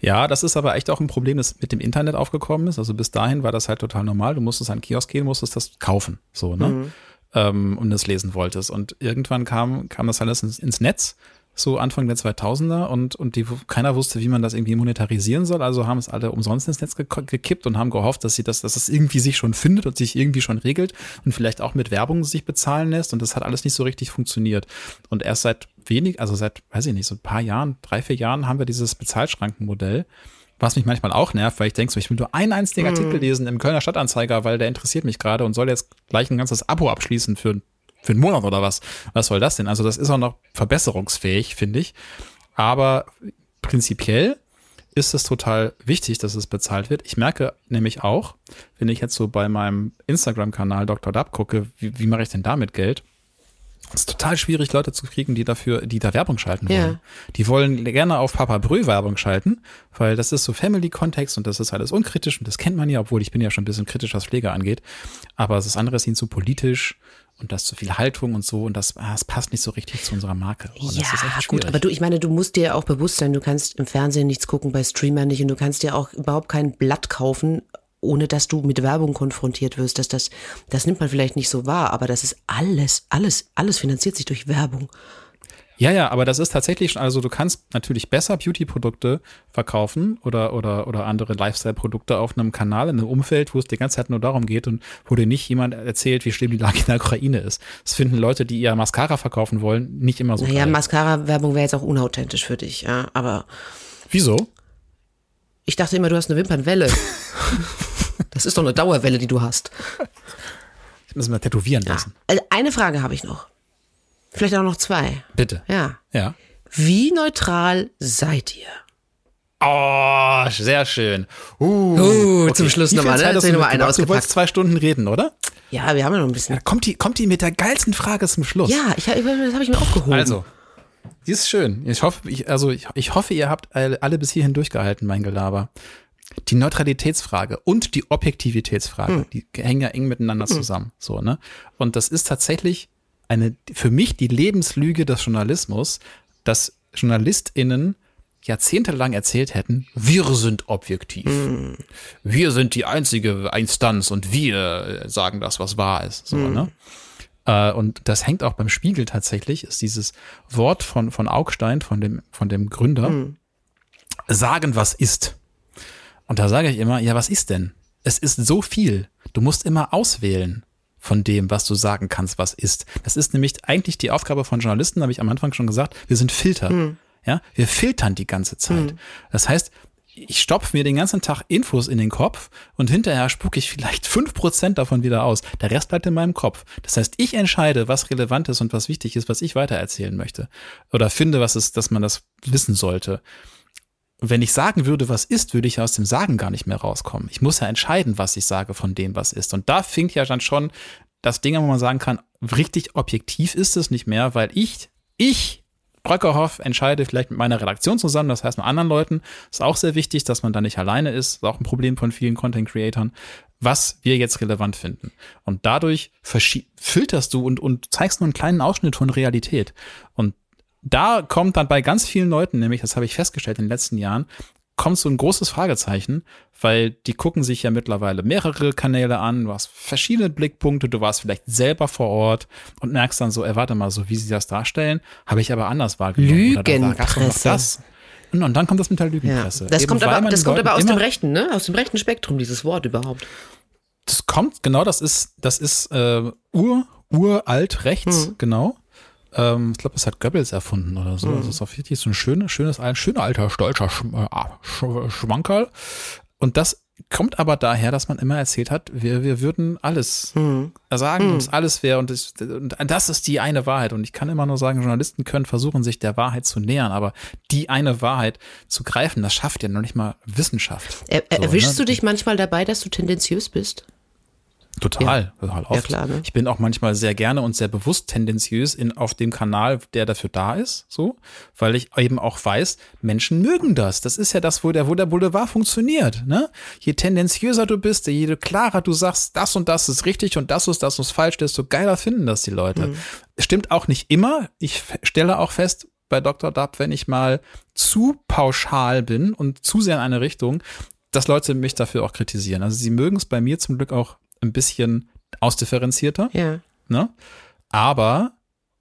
Ja, das ist aber echt auch ein Problem, das mit dem Internet aufgekommen ist. Also bis dahin war das halt total normal. Du musstest an den Kiosk gehen, musstest das kaufen, so, ne? Ähm, und das lesen wolltest. Und irgendwann kam, kam das alles ins, ins Netz, so Anfang der 2000er und, und die, keiner wusste, wie man das irgendwie monetarisieren soll. Also haben es alle umsonst ins Netz gekippt und haben gehofft, dass sie das, dass es irgendwie sich schon findet und sich irgendwie schon regelt und vielleicht auch mit Werbung sich bezahlen lässt. Und das hat alles nicht so richtig funktioniert. Und erst seit wenig, also seit, weiß ich nicht, so ein paar Jahren, drei, vier Jahren haben wir dieses Bezahlschrankenmodell. Was mich manchmal auch nervt, weil ich denke so, ich will nur einen einzigen Artikel lesen im Kölner Stadtanzeiger, weil der interessiert mich gerade und soll jetzt gleich ein ganzes Abo abschließen für, für einen Monat oder was. Was soll das denn? Also das ist auch noch verbesserungsfähig, finde ich. Aber prinzipiell ist es total wichtig, dass es bezahlt wird. Ich merke nämlich auch, wenn ich jetzt so bei meinem Instagram-Kanal Dr. Dab gucke, wie, wie mache ich denn damit Geld? Es ist total schwierig, Leute zu kriegen, die dafür, die da Werbung schalten wollen. Ja. Die wollen gerne auf Papa Brö Werbung schalten, weil das ist so Family-Kontext und das ist alles unkritisch und das kennt man ja, obwohl ich bin ja schon ein bisschen kritisch, was Pflege angeht. Aber das andere ist ihnen zu politisch und das zu viel Haltung und so und das, ah, das passt nicht so richtig zu unserer Marke. Und ja, gut, aber du, ich meine, du musst dir auch bewusst sein, du kannst im Fernsehen nichts gucken, bei Streamern nicht und du kannst dir auch überhaupt kein Blatt kaufen, ohne dass du mit Werbung konfrontiert wirst. Dass das, das nimmt man vielleicht nicht so wahr, aber das ist alles, alles, alles finanziert sich durch Werbung. Ja, ja, aber das ist tatsächlich schon, also du kannst natürlich besser Beauty-Produkte verkaufen oder, oder, oder andere Lifestyle-Produkte auf einem Kanal, in einem Umfeld, wo es die ganze Zeit nur darum geht und wo dir nicht jemand erzählt, wie schlimm die Lage in der Ukraine ist. Das finden Leute, die ihr Mascara verkaufen wollen, nicht immer so Naja. Mascara-Werbung wäre jetzt auch unauthentisch für dich, ja, aber Wieso? Ich dachte immer, du hast eine Wimpernwelle. das ist doch eine Dauerwelle, die du hast. Ich muss mal tätowieren lassen. Also eine Frage habe ich noch. Vielleicht auch noch zwei. Bitte. Ja. Ja. Wie neutral seid ihr? Oh, sehr schön. Uh, Oh, zum Schluss nochmal, ne? Zeit hast Erzähl du noch mal einen mitgebracht? Du wolltest ausgepackt. zwei Stunden reden, oder? Ja, wir haben ja noch ein bisschen. Ja, kommt die, kommt die mit der geilsten Frage zum Schluss? Ja, ich, das habe ich mir aufgehoben. Also, die ist schön. Ich hoffe, ich, also ich, ich hoffe, ihr habt alle, bis hierhin durchgehalten, mein Gelaber. Die Neutralitätsfrage und die Objektivitätsfrage, die hängen ja eng miteinander zusammen. So, ne? Und das ist tatsächlich eine, für mich die Lebenslüge des Journalismus, dass JournalistInnen jahrzehntelang erzählt hätten, wir sind objektiv. Wir sind die einzige Instanz und wir äh, sagen das, was wahr ist. So, ne? Äh, und das hängt auch beim Spiegel tatsächlich, ist dieses Wort von, von Augstein, von dem, von dem Gründer, sagen, was ist. Und da sage ich immer, ja, was ist denn? Es ist so viel. Du musst immer auswählen von dem, was du sagen kannst, was ist. Das ist nämlich eigentlich die Aufgabe von Journalisten, habe ich am Anfang schon gesagt. Wir sind Filter. Ja, wir filtern die ganze Zeit. Das heißt, ich stopfe mir den ganzen Tag Infos in den Kopf und hinterher spucke ich vielleicht fünf Prozent davon wieder aus. Der Rest bleibt in meinem Kopf. Das heißt, ich entscheide, was relevant ist und was wichtig ist, was ich weitererzählen möchte. Oder finde, was ist, dass man das wissen sollte. Wenn ich sagen würde, was ist, würde ich aus dem Sagen gar nicht mehr rauskommen. Ich muss ja entscheiden, was ich sage von dem, was ist. Und da fängt ja dann schon das Ding, wo man sagen kann, richtig objektiv ist es nicht mehr, weil ich, ich, Bröckerhoff, entscheide vielleicht mit meiner Redaktion zusammen, das heißt mit anderen Leuten. Ist auch sehr wichtig, dass man da nicht alleine ist. Ist auch ein Problem von vielen Content-Creatern, was wir jetzt relevant finden. Und dadurch filterst du und, und zeigst nur einen kleinen Ausschnitt von Realität. Und da kommt dann bei ganz vielen Leuten, nämlich, das habe ich festgestellt in den letzten Jahren, kommt so ein großes Fragezeichen, weil die gucken sich ja mittlerweile mehrere Kanäle an, du hast verschiedene Blickpunkte, du warst vielleicht selber vor Ort und merkst dann so, ey, warte mal, so wie sie das darstellen, habe ich aber anders wahrgenommen. Lügenpresse. das. Und, dann kommt das mit der Ja. Lügenpresse. Das Eben kommt aber, das kommt aber aus dem rechten, ne? Aus dem rechten Spektrum, dieses Wort überhaupt. Das kommt, genau, das ist, das ist äh, ur, uralt rechts, genau. Ähm, ich glaube, das hat Goebbels erfunden oder so. Das ist auf jeden Fall so ein schönes, schönes, ein schöner alter, stolzer Sch äh, Sch Schwankerl. Und das kommt aber daher, dass man immer erzählt hat, wir, wir würden alles sagen, uns alles wäre und das, und das ist die eine Wahrheit. Und ich kann immer nur sagen, Journalisten können versuchen, sich der Wahrheit zu nähern, aber die eine Wahrheit zu greifen, das schafft ja noch nicht mal Wissenschaft. Er, So, erwischst ne? du dich manchmal dabei, dass du tendenziös bist? Total, total oft. klar, ne? Ich bin auch manchmal sehr gerne und sehr bewusst tendenziös in, auf dem Kanal, der dafür da ist, so, weil ich eben auch weiß, Menschen mögen das. Das ist ja das, wo der, wo der Boulevard funktioniert, ne? Je tendenziöser du bist, je klarer du sagst, das und das ist richtig und das ist, das ist falsch, desto geiler finden das die Leute. Stimmt auch nicht immer. Ich stelle auch fest, bei Dr. Dab, wenn ich mal zu pauschal bin und zu sehr in eine Richtung, dass Leute mich dafür auch kritisieren. Also sie mögen es bei mir zum Glück auch ein bisschen ausdifferenzierter, Ja. ne? Aber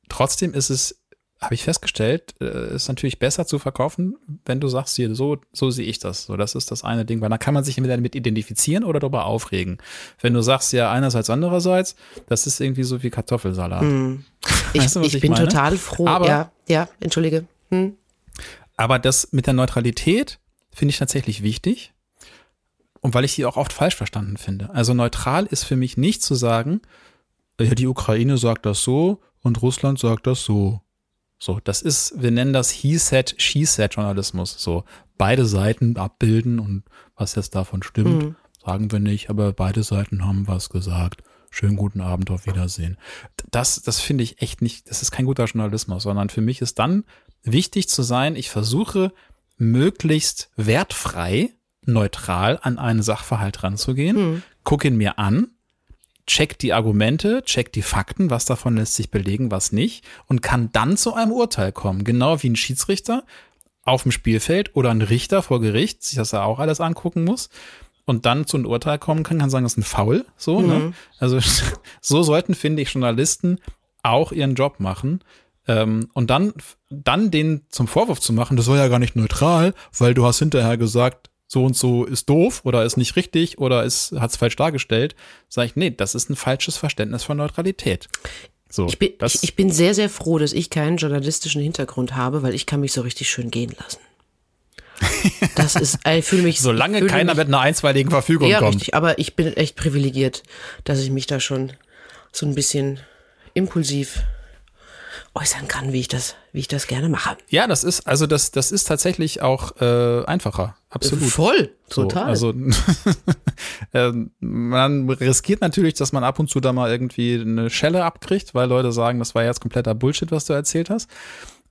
trotzdem ist es, habe ich festgestellt, äh, ist natürlich besser zu verkaufen, wenn du sagst, hier, so, so sehe ich das. So, das ist das eine Ding, weil dann kann man sich entweder damit identifizieren oder darüber aufregen. Wenn du sagst, ja, einerseits, andererseits, das ist irgendwie so wie Kartoffelsalat. Ich, Weißt du, ich ich bin meine? total froh. Aber- ja, ja, entschuldige. Hm. Aber das mit der Neutralität finde ich tatsächlich wichtig. Und weil ich sie auch oft falsch verstanden finde. Also neutral ist für mich nicht zu sagen, ja, die Ukraine sagt das so und Russland sagt das so. So, das ist, wir nennen das He said, She said Journalismus. So, beide Seiten abbilden und was jetzt davon stimmt, sagen wir nicht, aber beide Seiten haben was gesagt. Schönen guten Abend, auf Wiedersehen. Das, das finde ich echt nicht, das ist kein guter Journalismus, sondern für mich ist dann wichtig zu sein, ich versuche möglichst wertfrei, neutral an einen Sachverhalt ranzugehen, gucke ihn mir an, check die Argumente, check die Fakten, was davon lässt sich belegen, was nicht und kann dann zu einem Urteil kommen. Genau wie ein Schiedsrichter auf dem Spielfeld oder ein Richter vor Gericht, sich das ja auch alles angucken muss und dann zu einem Urteil kommen kann, kann sagen, das ist ein Foul, so, ne? Also so sollten, finde ich, Journalisten auch ihren Job machen. Ähm, und dann, dann den zum Vorwurf zu machen, das war ja gar nicht neutral, weil du hast hinterher gesagt, so und so ist doof oder ist nicht richtig oder ist hat es falsch dargestellt, sage ich, nee, das ist ein falsches Verständnis von Neutralität. So, Ich bin, ich, ich bin sehr, sehr froh, dass ich keinen journalistischen Hintergrund habe, weil ich kann mich so richtig schön gehen lassen. Das ist, ich fühle mich. solange fühle keiner mich, mit einer einstweiligen Verfügung Ja, kommt. richtig, aber ich bin echt privilegiert, dass ich mich da schon so ein bisschen impulsiv äußern kann, wie ich das, wie ich das gerne mache. Ja, das ist, also das, das ist tatsächlich auch äh, einfacher. Absolut. Voll, So, total. also ähm, man riskiert natürlich, dass man ab und zu da mal irgendwie eine Schelle abkriegt, weil Leute sagen, das war jetzt kompletter Bullshit, was du erzählt hast.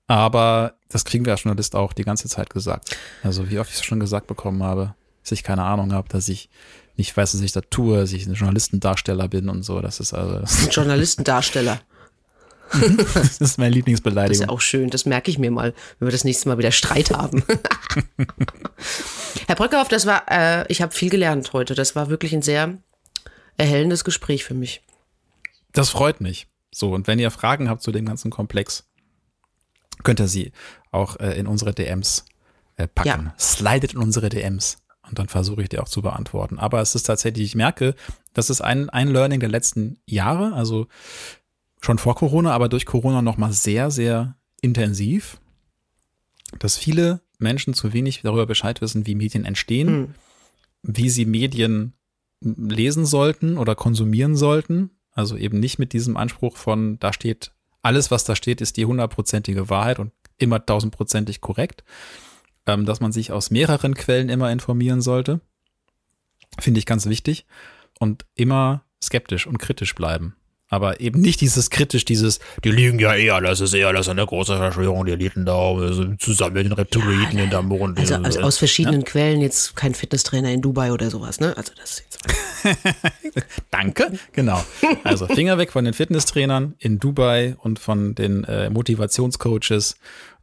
Aber das kriegen wir als Journalist auch die ganze Zeit gesagt. Also wie oft ich es schon gesagt bekommen habe, dass ich keine Ahnung habe, dass ich nicht weiß, was ich da tue, dass ich ein Journalistendarsteller bin und so. Das ist also das Ein Journalistendarsteller. ist meine Das ist ja Lieblingsbeleidigung. auch schön. Das merke ich mir mal, wenn wir das nächste Mal wieder Streit haben. Herr Bröckhoff, das war, äh, ich habe viel gelernt heute. Das war wirklich ein sehr erhellendes Gespräch für mich. Das freut mich. So, und wenn ihr Fragen habt zu dem ganzen Komplex, könnt ihr sie auch äh, in unsere DMs äh, packen. Ja. Slidet in unsere DMs. Und dann versuche ich die auch zu beantworten. Aber es ist tatsächlich, ich merke, das ist ein, ein Learning der letzten Jahre, also schon vor Corona, aber durch Corona nochmal sehr, sehr intensiv, dass viele Menschen zu wenig darüber Bescheid wissen, wie Medien entstehen, wie sie Medien lesen sollten oder konsumieren sollten. Also eben nicht mit diesem Anspruch von, da steht, alles, was da steht, ist die hundertprozentige Wahrheit und immer tausendprozentig korrekt. Ähm, dass man sich aus mehreren Quellen immer informieren sollte. Finde ich ganz wichtig. Und immer skeptisch und kritisch bleiben. Aber eben nicht dieses kritisch, dieses, die liegen ja eh alles, ist eh alles eine große Verschwörung, die Eliten da zusammen mit den Reptiloiden in der Mond. Also, also aus verschiedenen Quellen, jetzt kein Fitnesstrainer in Dubai oder sowas, ne? Also das ist jetzt. Danke, genau. Also Finger weg von den Fitnesstrainern in Dubai und von den äh, Motivationscoaches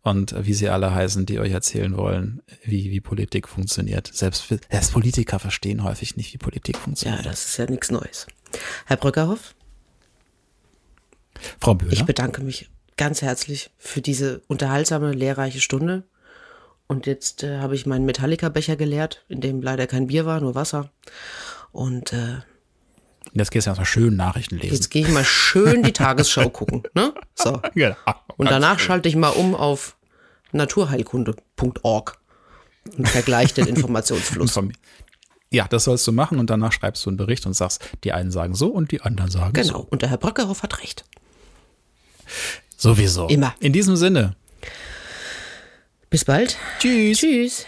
und wie sie alle heißen, die euch erzählen wollen, wie, wie Politik funktioniert. Selbst, selbst Politiker verstehen häufig nicht, wie Politik Ja, funktioniert. das ist ja nichts Neues. Herr Bröckerhoff, Frau Böhler? ich bedanke mich ganz herzlich für diese unterhaltsame, lehrreiche Stunde. Und jetzt äh, habe ich meinen Metallica-Becher geleert, in dem leider kein Bier war, nur Wasser. Und äh, Jetzt gehst du erstmal schön Nachrichten lesen. jetzt gehe ich mal schön die Tagesschau gucken. Ne? So. Genau. Und danach schalte ich mal um auf naturheilkunde.org und vergleiche den Informationsfluss. Ja, das sollst du machen und danach schreibst du einen Bericht und sagst, die einen sagen so und die anderen sagen Genau. so. Und der Herr Bröckerhoff hat recht. Sowieso. Immer. In diesem Sinne. Bis bald. Tschüss. Tschüss.